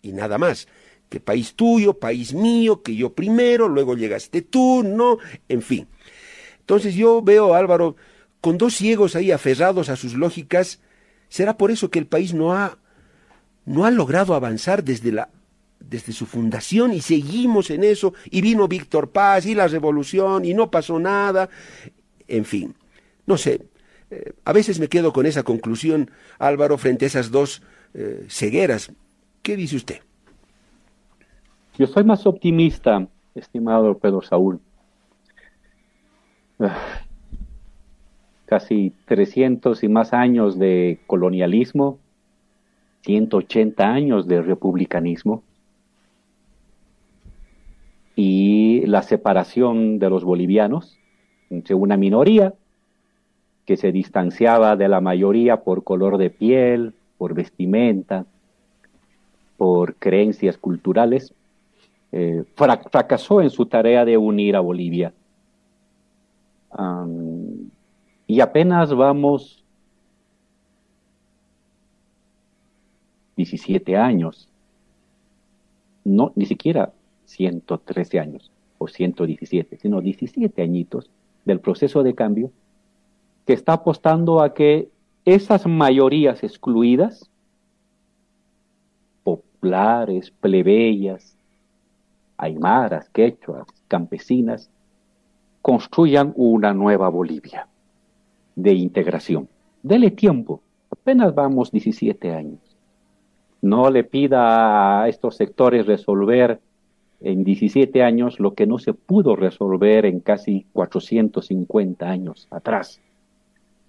Y nada más. Que país tuyo, país mío, que yo primero, luego llegaste tú, no, en fin. Entonces yo veo, Álvaro, con dos ciegos ahí aferrados a sus lógicas, será por eso que el país no ha, no ha logrado avanzar desde la desde su fundación y seguimos en eso y vino Víctor Paz y la revolución y no pasó nada, en fin, no sé, eh, a veces me quedo con esa conclusión, Álvaro, frente a esas dos eh, cegueras. ¿Qué dice usted? Yo soy más optimista, estimado Pedro Saúl. Ah, casi 300 y más años de colonialismo, 180 años de republicanismo y la separación de los bolivianos entre una minoría que se distanciaba de la mayoría por color de piel, por vestimenta, por creencias culturales, eh, fracasó en su tarea de unir a Bolivia. y apenas vamos 17 años, no, ni siquiera 113 años o 117, sino 17 añitos del proceso de cambio que está apostando a que esas mayorías excluidas, populares, plebeyas, aymaras, quechuas, campesinas, construyan una nueva Bolivia de integración. Dele tiempo, apenas vamos 17 años. No le pida a estos sectores resolver en 17 años lo que no se pudo resolver en casi 450 años atrás.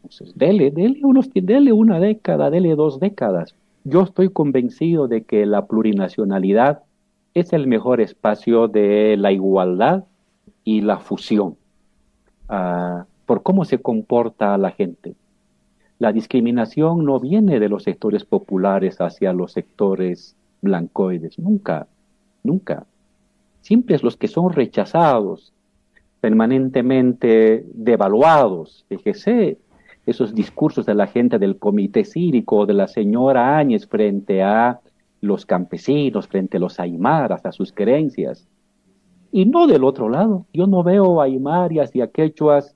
Entonces, dele, dele, unos, dele una década, dele dos décadas. Yo estoy convencido de que la plurinacionalidad es el mejor espacio de la igualdad y la fusión, uh, por cómo se comporta la gente. La discriminación no viene de los sectores populares hacia los sectores blancoides, nunca, nunca. Siempre es los que son rechazados, permanentemente devaluados. Fíjese, esos discursos de la gente del comité cívico, de la señora Áñez frente a los campesinos, frente a los aymaras, a sus creencias. Y no del otro lado. Yo no veo aymarias y a quechuas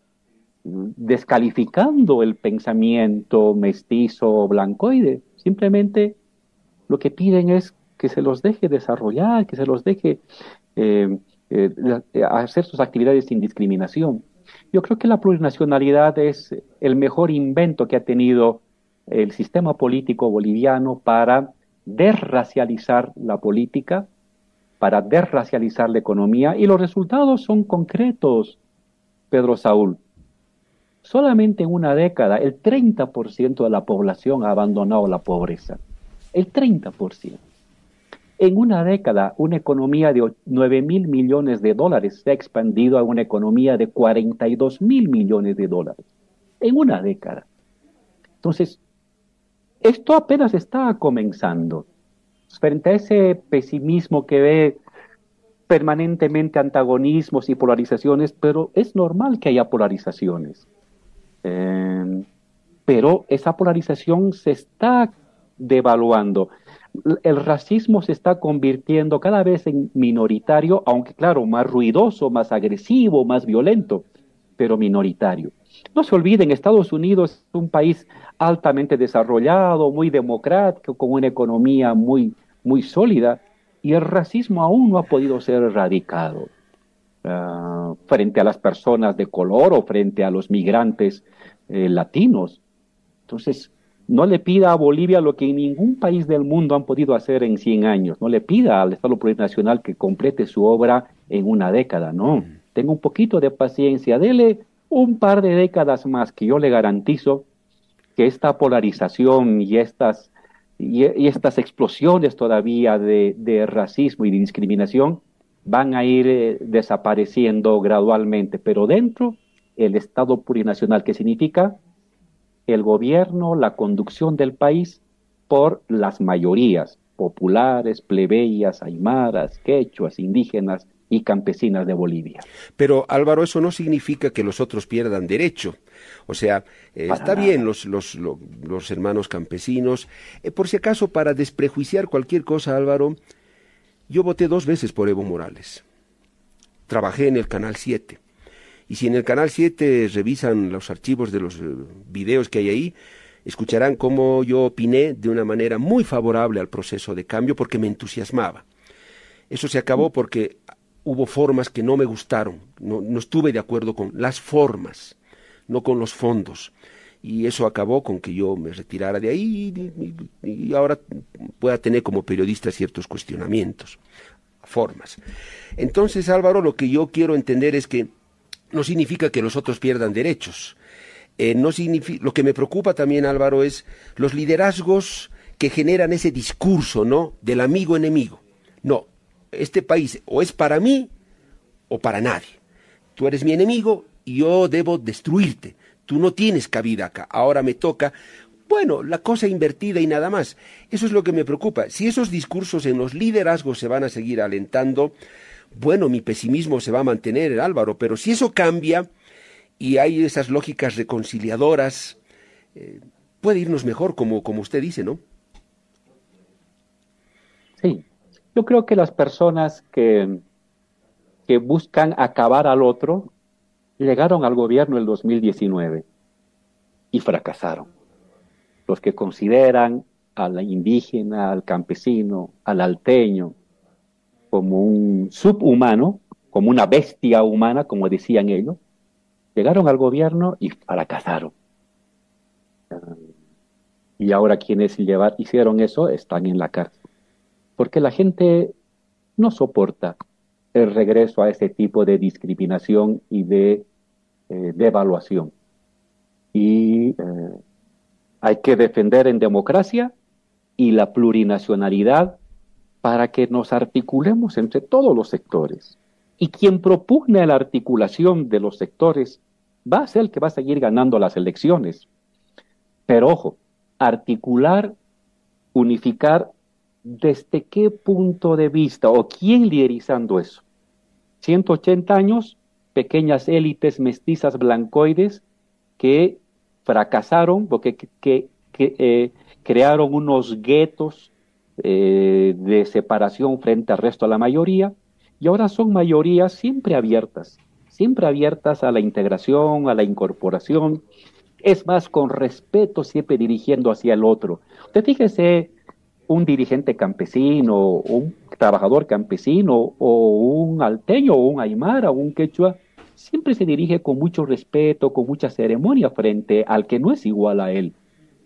descalificando el pensamiento mestizo blancoide. Simplemente lo que piden es que se los deje desarrollar, que se los deje eh, eh, hacer sus actividades sin discriminación. Yo creo que la plurinacionalidad es el mejor invento que ha tenido el sistema político boliviano para desracializar la política, para desracializar la economía y los resultados son concretos, Pedro Saúl. Solamente en una década el 30% de la población ha abandonado la pobreza. El 30%. En una década, una economía de 9 mil millones de dólares se ha expandido a una economía de 42 mil millones de dólares. En una década. Entonces, esto apenas está comenzando. Frente a ese pesimismo que ve permanentemente antagonismos y polarizaciones, pero es normal que haya polarizaciones. Eh, pero esa polarización se está devaluando el racismo se está convirtiendo cada vez en minoritario, aunque claro, más ruidoso, más agresivo, más violento, pero minoritario. No se olviden, Estados Unidos es un país altamente desarrollado, muy democrático, con una economía muy, muy sólida, y el racismo aún no ha podido ser erradicado ah, frente a las personas de color o frente a los migrantes eh, latinos. Entonces, no le pida a Bolivia lo que en ningún país del mundo han podido hacer en 100 años. No le pida al Estado Plurinacional que complete su obra en una década. No, tenga un poquito de paciencia. Dele un par de décadas más que yo le garantizo que esta polarización y estas y, estas explosiones todavía de, racismo y de discriminación van a ir eh, desapareciendo gradualmente, pero dentro el Estado plurinacional, que significa el gobierno, la conducción del país por las mayorías populares, plebeyas, aymaras, quechuas, indígenas y campesinas de Bolivia. Pero Álvaro, eso no significa que los otros pierdan derecho. O sea, eh, está bien los, los, los, hermanos campesinos. Eh, por si acaso, para desprejuiciar cualquier cosa, Álvaro, yo voté dos veces por Evo Morales. Trabajé en el Canal 7. Y si en el Canal 7 revisan los archivos de los eh, videos que hay ahí, escucharán cómo yo opiné de una manera muy favorable al proceso de cambio porque me entusiasmaba. Eso se acabó porque hubo formas que no me gustaron, no, no estuve de acuerdo con las formas, no con los fondos y eso acabó con que yo me retirara de ahí y, ahora pueda tener como periodista ciertos cuestionamientos, formas. Entonces, Álvaro, lo que yo quiero entender es que no significa que los otros pierdan derechos. Eh, lo que me preocupa también, Álvaro, es los liderazgos que generan ese discurso, ¿no? Del amigo enemigo. No, este país o es para mí o para nadie. Tú eres mi enemigo y yo debo destruirte. Tú no tienes cabida acá. Ahora me toca. Bueno, la cosa invertida y nada más. Eso es lo que me preocupa. Si esos discursos en los liderazgos se van a seguir alentando, bueno, mi pesimismo se va a mantener, Álvaro, pero si eso cambia y hay esas lógicas reconciliadoras, eh, puede irnos mejor, como, como usted dice, ¿no? Sí, yo creo que las personas que, que buscan acabar al otro llegaron al gobierno el 2019 y fracasaron. Los que consideran al indígena, al campesino, al alteño, como un subhumano, como una bestia humana, como decían ellos, llegaron al gobierno y fracasaron. Y ahora quienes hicieron eso están en la cárcel. Porque la gente no soporta el regreso a ese tipo de discriminación y de eh, devaluación. Y eh, hay que defender en democracia y la plurinacionalidad para que nos articulemos entre todos los sectores. Y quien propugna la articulación de los sectores va a ser el que va a seguir ganando las elecciones. Pero ojo, articular, unificar, ¿desde qué punto de vista o quién liderizando eso? 180 años, pequeñas élites mestizas blancoides que fracasaron porque que, eh, crearon unos guetos eh, de separación frente al resto de la mayoría, y ahora son mayorías siempre abiertas, siempre abiertas a la integración, a la incorporación, es más, con respeto siempre dirigiendo hacia el otro. Usted fíjese, un dirigente campesino, un trabajador campesino, o un alteño, o un aymara, o un quechua, siempre se dirige con mucho respeto, con mucha ceremonia frente al que no es igual a él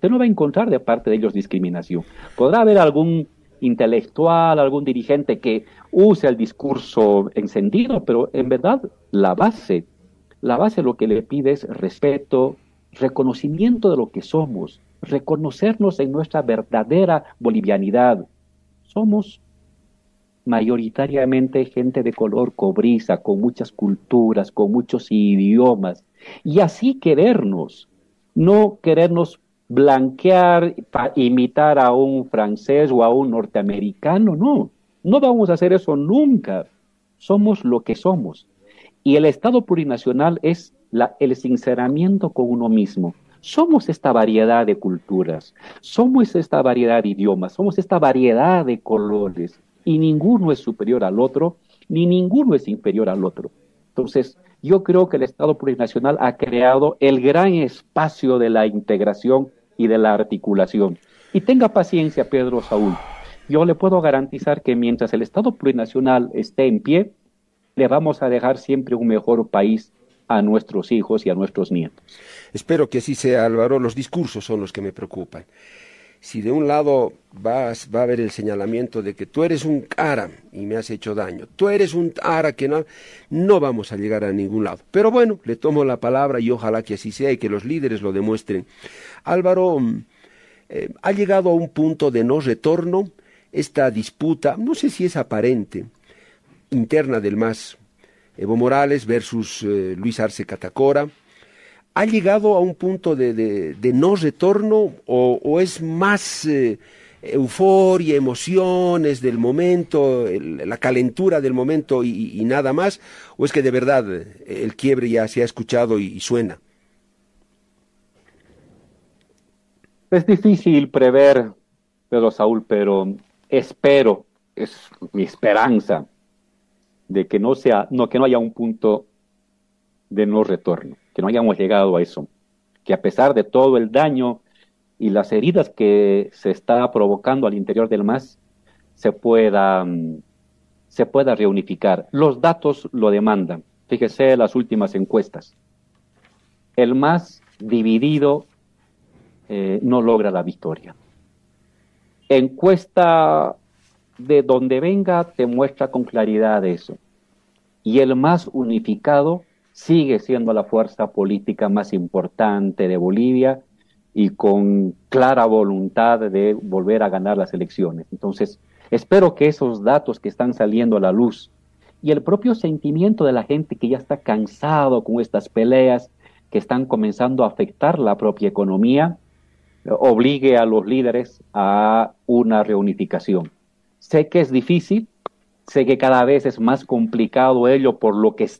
usted no va a encontrar de parte de ellos discriminación. Podrá haber algún intelectual, algún dirigente que use el discurso encendido, pero en verdad la base, la base lo que le pide es respeto, reconocimiento de lo que somos, reconocernos en nuestra verdadera bolivianidad. Somos mayoritariamente gente de color cobriza, con muchas culturas, con muchos idiomas, y así querernos, no querernos blanquear, imitar a un francés o a un norteamericano, no, no vamos a hacer eso nunca. Somos lo que somos. Y el Estado plurinacional es la, el sinceramiento con uno mismo. Somos esta variedad de culturas, somos esta variedad de idiomas, somos esta variedad de colores, y ninguno es superior al otro, ni ninguno es inferior al otro. Entonces, yo creo que el Estado plurinacional ha creado el gran espacio de la integración y de la articulación. Y tenga paciencia, Pedro Saúl. Yo le puedo garantizar que mientras el Estado plurinacional esté en pie, le vamos a dejar siempre un mejor país a nuestros hijos y a nuestros nietos. Espero que así sea, Álvaro. Los discursos son los que me preocupan. Si de un lado vas, va a haber el señalamiento de que tú eres un cara y me has hecho daño, tú eres un cara que no, no vamos a llegar a ningún lado. Pero bueno, le tomo la palabra y ojalá que así sea y que los líderes lo demuestren. Álvaro, eh, ha llegado a un punto de no retorno esta disputa, no sé si es aparente, interna del MAS, Evo Morales versus eh, Luis Arce Catacora, ¿ha llegado a un punto de, no retorno o, es más eh, euforia, emociones del momento, la calentura del momento y, nada más? ¿O es que de verdad el quiebre ya se ha escuchado y suena? Es difícil prever, Pedro Saúl, pero espero, es mi esperanza, de que no sea, no, que no haya un punto de no retorno, que no hayamos llegado a eso, que a pesar de todo el daño y las heridas que se está provocando al interior del MAS, se pueda, mm, se pueda reunificar. Los datos lo demandan. Fíjese las últimas encuestas. El MAS dividido eh, no logra la victoria. Encuesta de donde venga te muestra con claridad eso. Y el más unificado sigue siendo la fuerza política más importante de Bolivia y con clara voluntad de volver a ganar las elecciones. Entonces, espero que esos datos que están saliendo a la luz y el propio sentimiento de la gente que ya está cansado con estas peleas que están comenzando a afectar la propia economía, obligue a los líderes a una reunificación. Sé que es difícil, sé que cada vez es más complicado ello por lo que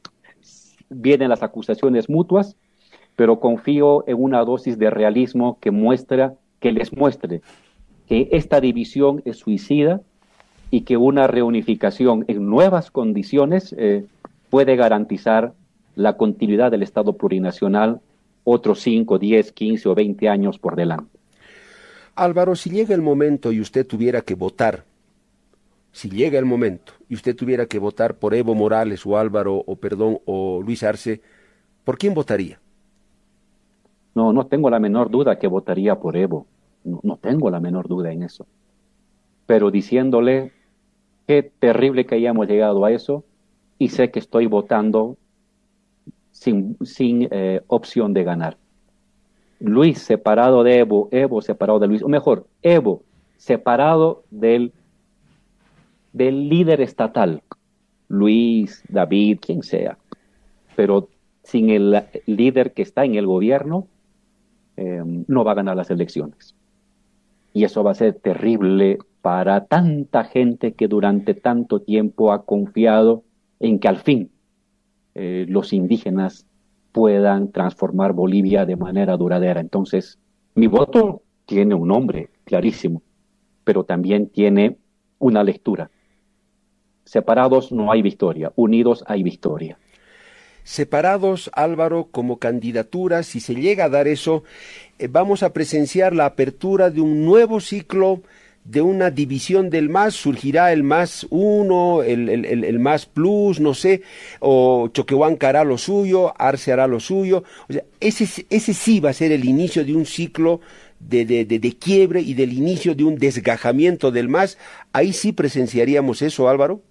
vienen las acusaciones mutuas, pero confío en una dosis de realismo que muestra, que les muestre que esta división es suicida y que una reunificación en nuevas condiciones eh, puede garantizar la continuidad del Estado plurinacional otros 5, 10, 15 o 20 años por delante. Álvaro, si llega el momento y usted tuviera que votar, si llega el momento y usted tuviera que votar por Evo Morales o Álvaro o perdón o Luis Arce, ¿por quién votaría? No, no tengo la menor duda que votaría por Evo. No, tengo la menor duda en eso. Pero diciéndole qué terrible que hayamos llegado a eso y sé que estoy votando sin, sin eh, opción de ganar. Luis separado de Evo, Evo separado de Luis, o mejor, Evo separado del, del líder estatal, Luis, David, quien sea, pero sin el líder que está en el gobierno, eh, no va a ganar las elecciones. Y eso va a ser terrible para tanta gente que durante tanto tiempo ha confiado en que al fin eh, los indígenas puedan transformar Bolivia de manera duradera. Entonces, mi voto tiene un nombre clarísimo, pero también tiene una lectura. Separados no hay victoria, unidos hay victoria. Separados, Álvaro, como candidatura, si se llega a dar eso, eh, vamos a presenciar la apertura de un nuevo ciclo de una división del más, surgirá el más uno, el, el, más plus, no sé, o Choquehuanca hará lo suyo, Arce hará lo suyo. O sea, ese, ese sí va a ser el inicio de un ciclo de, de, de, quiebre y del inicio de un desgajamiento del más. Ahí sí presenciaríamos eso, Álvaro.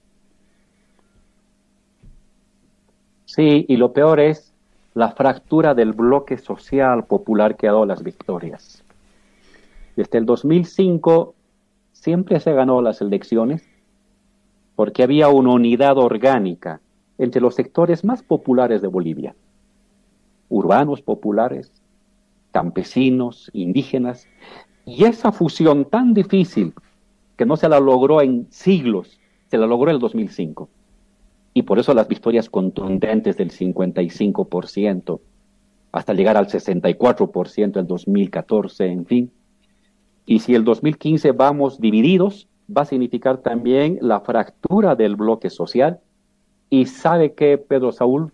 Sí, y lo peor es la fractura del bloque social popular que ha dado las victorias. Desde el 2005 siempre se ganó las elecciones porque había una unidad orgánica entre los sectores más populares de Bolivia, urbanos populares, campesinos, indígenas, y esa fusión tan difícil que no se la logró en siglos, se la logró en el 2005. Y por eso las victorias contundentes del 55%, hasta llegar al 64% en 2014, en fin, y si el 2015 vamos divididos, va a significar también la fractura del bloque social. Y sabe que, Pedro Saúl,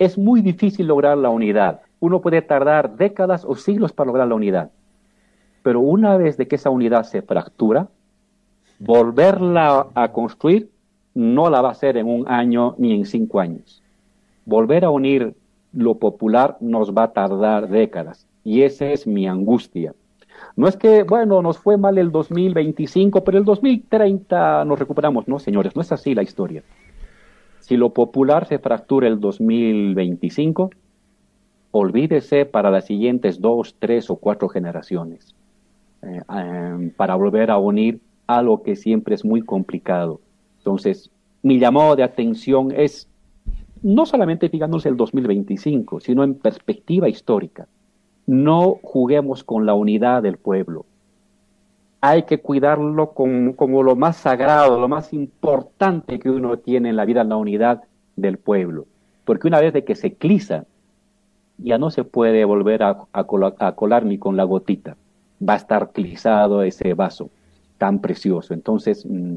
es muy difícil lograr la unidad. Uno puede tardar décadas o siglos para lograr la unidad. Pero una vez de que esa unidad se fractura, volverla a construir no la va a hacer en un año ni en cinco años. Volver a unir lo popular nos va a tardar décadas. Y esa es mi angustia. No es que, bueno, nos fue mal el 2025, pero el 2030 nos recuperamos. No, señores, no es así la historia. Si lo popular se fractura el 2025, olvídese para las siguientes dos, tres o cuatro generaciones. eh, em, para volver a unir algo que siempre es muy complicado. Entonces, mi llamado de atención es no solamente fijándose el 2025, sino en perspectiva histórica. No juguemos con la unidad del pueblo. Hay que cuidarlo como, lo más sagrado, lo más importante que uno tiene en la vida, la unidad del pueblo. Porque una vez que se clisa, ya no se puede volver a, colar, ni con la gotita. Va a estar clisado ese vaso tan precioso. Entonces, mm,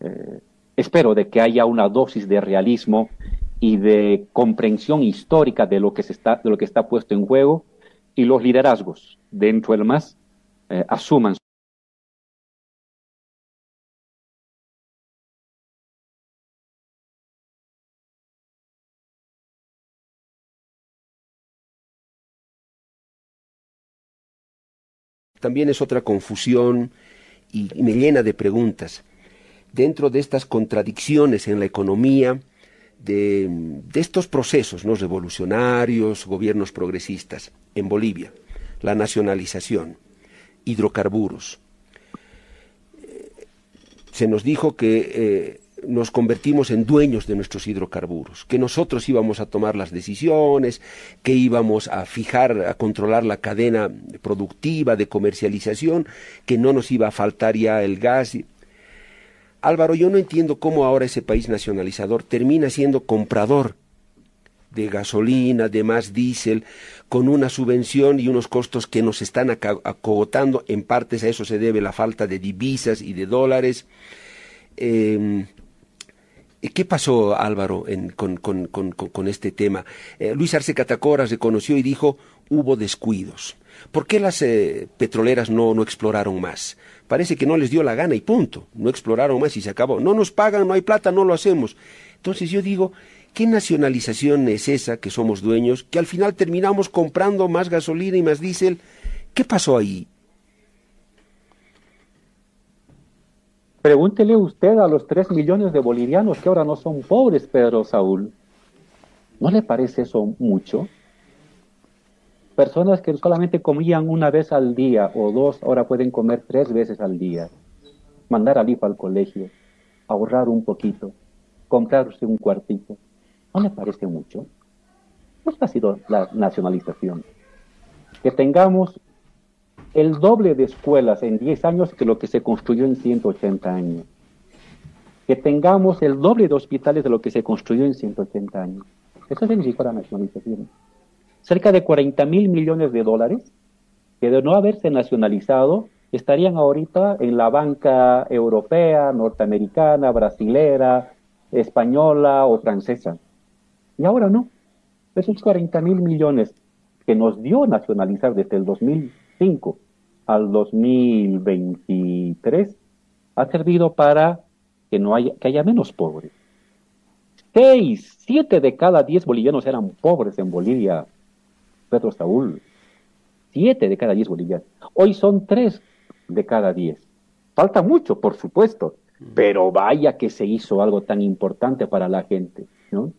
eh, espero de que haya una dosis de realismo y de comprensión histórica de lo que, se está, de lo que está puesto en juego y los liderazgos dentro del MAS eh, asuman También es otra confusión y me llena de preguntas. Dentro de estas contradicciones en la economía, de, estos procesos ¿no? revolucionarios, gobiernos progresistas en Bolivia, la nacionalización, hidrocarburos. Se nos dijo que eh, nos convertimos en dueños de nuestros hidrocarburos, que nosotros íbamos a tomar las decisiones, que íbamos a fijar, a controlar la cadena productiva de comercialización, que no nos iba a faltar ya el gas. Álvaro, yo no entiendo cómo ahora ese país nacionalizador termina siendo comprador de gasolina, de más diésel, con una subvención y unos costos que nos están acogotando. En partes a eso se debe la falta de divisas y de dólares. Em, ¿Qué pasó, Álvaro, con, este tema? Eh, Luis Arce Catacora reconoció y dijo, hubo descuidos. ¿Por qué las eh, petroleras no, no exploraron más? Parece que no les dio la gana y punto. No exploraron más y se acabó. No nos pagan, no hay plata, no lo hacemos. Entonces yo digo, ¿qué nacionalización es esa que somos dueños, que al final terminamos comprando más gasolina y más diésel? ¿Qué pasó ahí? Pregúntele usted a los tres millones de bolivianos que ahora no son pobres, Pedro Saúl. ¿No le parece eso mucho? Personas que solamente comían una vez al día o dos, ahora pueden comer tres veces al día. Mandar al hijo al colegio, ahorrar un poquito, comprarse un cuartito. ¿No le parece mucho? Esto ha sido la nacionalización. Que tengamos el doble de escuelas en 10 años que lo que se construyó en 180 años. Que tengamos el doble de hospitales de lo que se construyó en 180 años. Eso significa la nacionalización cerca de 40 mil millones de dólares que de no haberse nacionalizado estarían ahorita en la banca europea, norteamericana, brasilera, española o francesa. Y ahora no. Esos 40 mil millones que nos dio nacionalizar desde el 2005 al 2023 ha servido para que no haya, que haya menos pobres. Seis, siete de cada diez bolivianos eran pobres en Bolivia Pedro Saúl. Siete de cada diez bolivianos. Hoy son tres de cada diez. Falta mucho, por supuesto, pero vaya que se hizo algo tan importante para la gente, ¿no?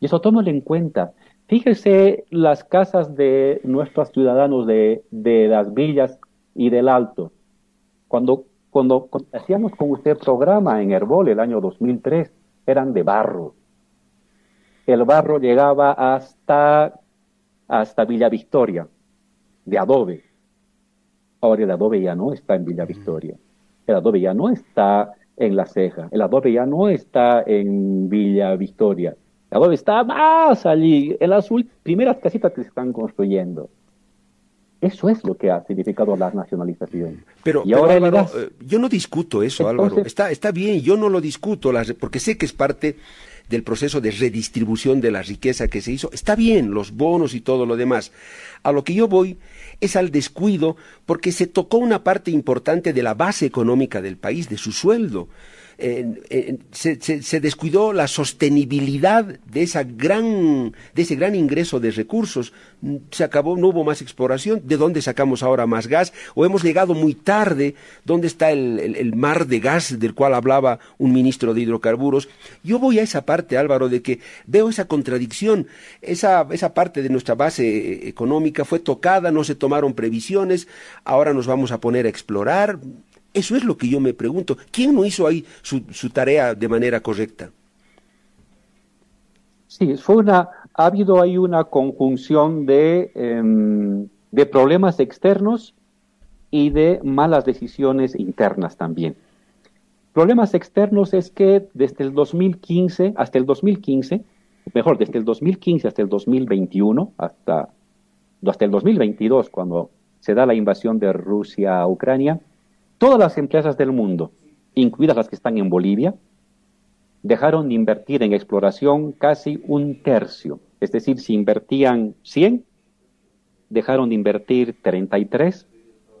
Y eso tómalo en cuenta. Fíjese las casas de nuestros ciudadanos de, de las villas y del Alto. Cuando, cuando, cuando hacíamos con usted programa en Herbol el año 2003, eran de barro. El barro llegaba hasta hasta Villa Victoria, de adobe. Ahora el adobe ya no está en Villa Victoria. El adobe ya no está en La Ceja. El adobe ya no está en Villa Victoria. El adobe está más allí, en las primeras casitas que se están construyendo. Eso es lo que ha significado la nacionalización. Pero, y ahora eh, yo no discuto eso, Álvaro. Está, está bien, yo no lo discuto, porque sé que es parte del proceso de redistribución de la riqueza que se hizo. Está bien, los bonos y todo lo demás. A lo que yo voy es al descuido porque se tocó una parte importante de la base económica del país, de su sueldo. Se, descuidó la sostenibilidad de esa gran, de ese gran ingreso de recursos. Se acabó, no hubo más exploración. ¿De dónde sacamos ahora más gas? ¿O hemos llegado muy tarde? ¿Dónde está el, mar de gas del cual hablaba un ministro de hidrocarburos? Yo voy a esa parte, Álvaro, de que veo esa contradicción. Esa, esa parte de nuestra base económica fue tocada, no se tomaron previsiones, ahora nos vamos a poner a explorar. Eso es lo que yo me pregunto. ¿Quién no hizo ahí su, tarea de manera correcta? Sí, fue una, ha habido ahí una conjunción de, em, de problemas externos y de malas decisiones internas también. Problemas externos es que desde el 2015 hasta el 2015, mejor, desde el 2015 hasta el 2021, hasta, hasta el 2022, cuando se da la invasión de Rusia a Ucrania, Todas las empresas del mundo, incluidas las que están en Bolivia, dejaron de invertir en exploración casi un tercio. Es decir, si invertían 100, dejaron de invertir 33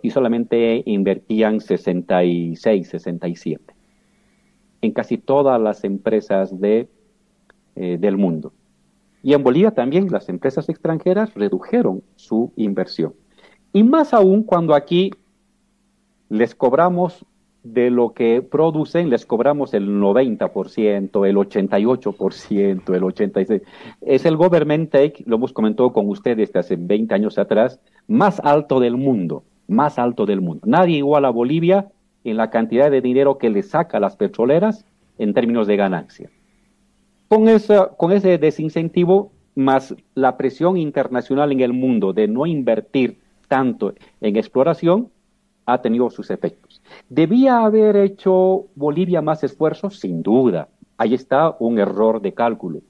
y solamente invertían 66, 67 en casi todas las empresas de, eh, del mundo. Y en Bolivia también las empresas extranjeras redujeron su inversión. Y más aún cuando aquí les cobramos de lo que producen, les cobramos el 90%, el 88%, el 86%. Es el government take, lo hemos comentado con ustedes desde hace 20 años atrás, más alto del mundo, más alto del mundo. Nadie igual a Bolivia en la cantidad de dinero que le saca a las petroleras en términos de ganancia. Con, con ese desincentivo, más la presión internacional en el mundo de no invertir tanto en exploración, ha tenido sus efectos. ¿Debía haber hecho Bolivia más esfuerzos? Sin duda. Ahí está un error de cálculo.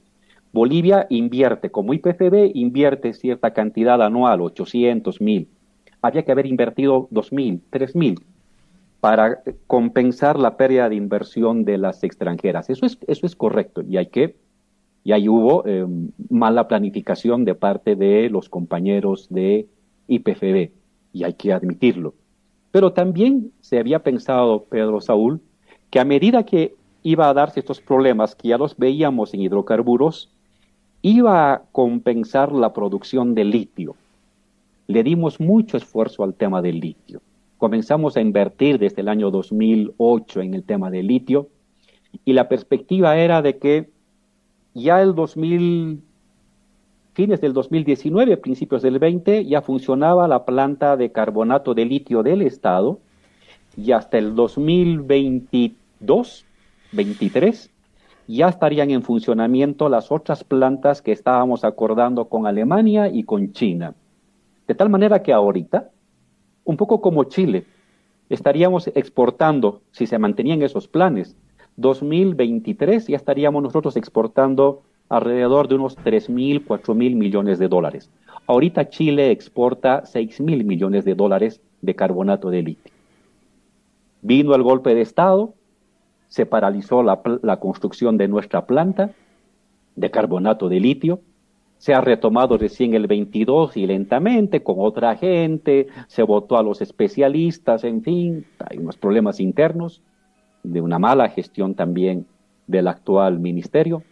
Bolivia invierte, como IPCB, invierte cierta cantidad anual, 800 mil. Había que haber invertido 2 mil, 3 mil para compensar la pérdida de inversión de las extranjeras. Eso es, eso es correcto y hay que, y ahí hubo eh, mala planificación de parte de los compañeros de IPCB y hay que admitirlo. Pero también se había pensado, Pedro Saúl, que a medida que iba a darse estos problemas que ya los veíamos en hidrocarburos, iba a compensar la producción de litio. Le dimos mucho esfuerzo al tema del litio. Comenzamos a invertir desde el año 2008 en el tema del litio y la perspectiva era de que ya el 2000 fines del 2019, principios del 20, ya funcionaba la planta de carbonato de litio del Estado y hasta el 2022, 23, ya estarían en funcionamiento las otras plantas que estábamos acordando con Alemania y con China. De tal manera que ahorita, un poco como Chile, estaríamos exportando, si se mantenían esos planes, 2023 ya estaríamos nosotros exportando alrededor de unos 3.000, 4.000 millones de dólares. Ahorita Chile exporta 6.000 millones de dólares de carbonato de litio. Vino el golpe de Estado, se paralizó la, la construcción de nuestra planta de carbonato de litio, se ha retomado recién el 22 y lentamente con otra gente, se votó a los especialistas, en fin, hay unos problemas internos de una mala gestión también del actual ministerio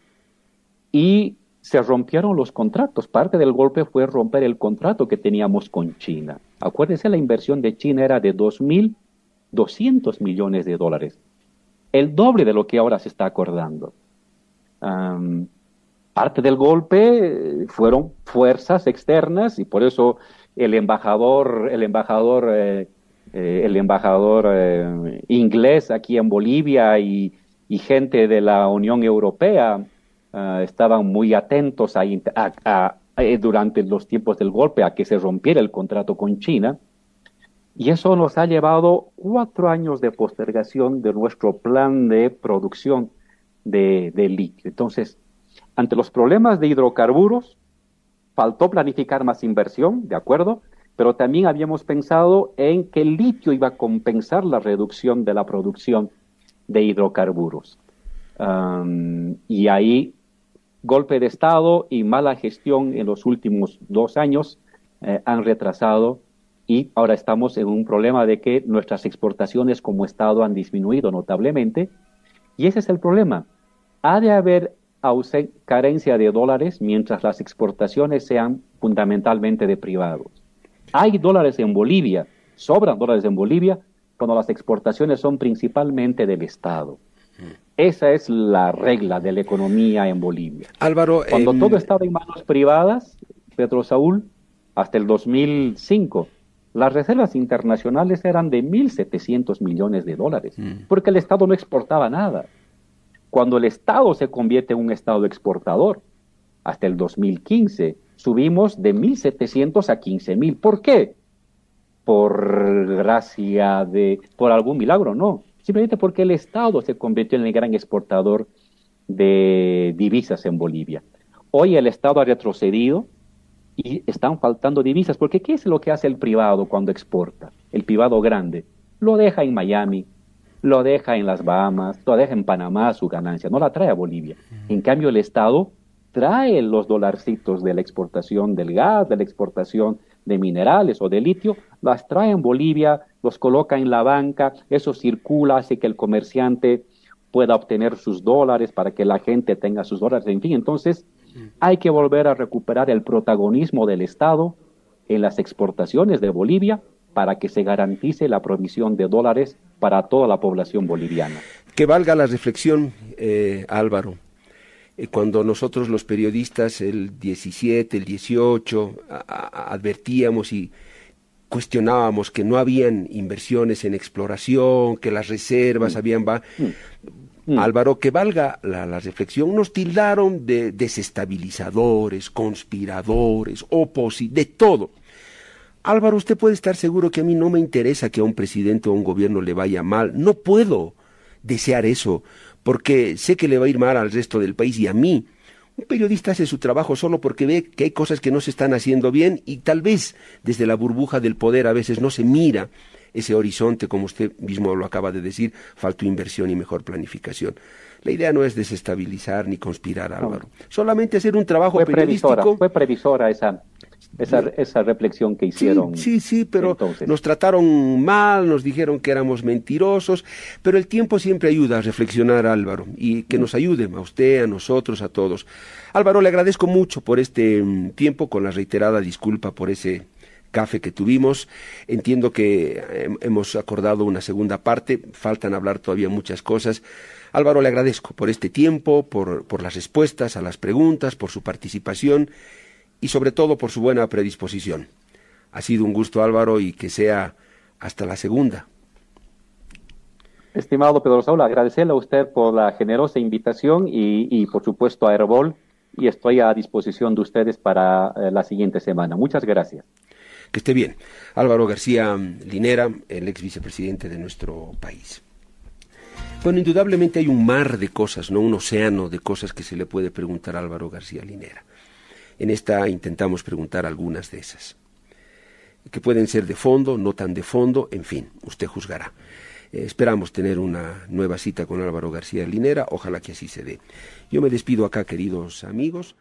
y se rompieron los contratos. Parte del golpe fue romper el contrato que teníamos con China. Acuérdense, la inversión de China era de 2.200 millones de dólares, el doble de lo que ahora se está acordando. parte del golpe fueron fuerzas externas y por eso el embajador, el embajador, eh, eh, el embajador eh, inglés aquí en Bolivia y gente de la Unión Europea Ah, estaban muy atentos a, eh, durante los tiempos del golpe a que se rompiera el contrato con China. Y eso nos ha llevado cuatro años de postergación de nuestro plan de producción de, de litio. Entonces, ante los problemas de hidrocarburos, faltó planificar más inversión, ¿de acuerdo? Pero también habíamos pensado en que el litio iba a compensar la reducción de la producción de hidrocarburos. y ahí golpe de Estado y mala gestión en los últimos dos años eh, han retrasado y ahora estamos en un problema de que nuestras exportaciones como Estado han disminuido notablemente Y ese es el problema. Ha de haber carencia de dólares mientras las exportaciones sean fundamentalmente de privados. Hay dólares en Bolivia, sobran dólares en Bolivia, cuando las exportaciones son principalmente del Estado. Esa es la regla de la economía en Bolivia. Álvaro, cuando todo estaba en manos privadas, Pedro Saúl, hasta el 2005, las reservas internacionales eran de 1.700 millones de dólares, mm. porque el Estado no exportaba nada. Cuando el Estado se convierte en un Estado exportador, hasta el 2015, subimos de 1.700 a 15.000. ¿Por qué? Por gracia de, por algún milagro, no. Simplemente porque el Estado se convirtió en el gran exportador de divisas en Bolivia. Hoy el Estado ha retrocedido, y están faltando divisas, porque ¿qué es lo que hace el privado cuando exporta? El privado grande lo deja en Miami, lo deja en las Bahamas, lo deja en Panamá su ganancia, no la trae a Bolivia. En cambio el Estado trae los dolarcitos de la exportación del gas, de la exportación de minerales o de litio, las trae en Bolivia, los coloca en la banca, eso circula, hace que el comerciante pueda obtener sus dólares para que la gente tenga sus dólares, en fin, entonces hay que volver a recuperar el protagonismo del Estado en las exportaciones de Bolivia para que se garantice la provisión de dólares para toda la población boliviana. Que valga la reflexión, eh, Álvaro. Eh, cuando nosotros los periodistas el 17, el 18 advertíamos y cuestionábamos que no habían inversiones en exploración, que las reservas mm. habían... Va mm. Mm. Álvaro, que valga la, reflexión, nos tildaron de desestabilizadores, conspiradores, opositores, de todo. Álvaro, usted puede estar seguro que a mí no me interesa que a un presidente o a un gobierno le vaya mal. No puedo desear eso, porque sé que le va a ir mal al resto del país y a mí. Un periodista hace su trabajo solo porque ve que hay cosas que no se están haciendo bien y tal vez desde la burbuja del poder a veces no se mira ese horizonte, como usted mismo lo acaba de decir, faltó inversión y mejor planificación. La idea no es desestabilizar ni conspirar, Álvaro. Solamente hacer un trabajo fue periodístico. Previsora, fue previsora esa, esa, esa, reflexión que hicieron. Sí, sí, pero nos trataron mal, nos dijeron que éramos mentirosos, pero el tiempo siempre ayuda a reflexionar, Álvaro, y que nos ayude a usted, a nosotros, a todos. Álvaro, le agradezco mucho por este mm, tiempo, con la reiterada disculpa por ese café que tuvimos. Entiendo que hemos acordado una segunda parte, faltan hablar todavía muchas cosas. Álvaro, le agradezco por este tiempo, por, por las respuestas a las preguntas, por su participación y sobre todo por su buena predisposición. Ha sido un gusto, Álvaro, y que sea hasta la segunda. Estimado Pedro Saúl, agradecerle a usted por la generosa invitación y, y por supuesto a Herbol y estoy a disposición de ustedes para eh, la siguiente semana. Muchas gracias. Que esté bien. Álvaro García Linera, el ex vicepresidente de nuestro país. Bueno, indudablemente hay un mar de cosas, no un océano de cosas que se le puede preguntar a Álvaro García Linera. En esta intentamos preguntar algunas de esas, que pueden ser de fondo, no tan de fondo, en fin, usted juzgará. Eh, esperamos tener una nueva cita con Álvaro García Linera, ojalá que así se dé. Yo me despido acá, queridos amigos.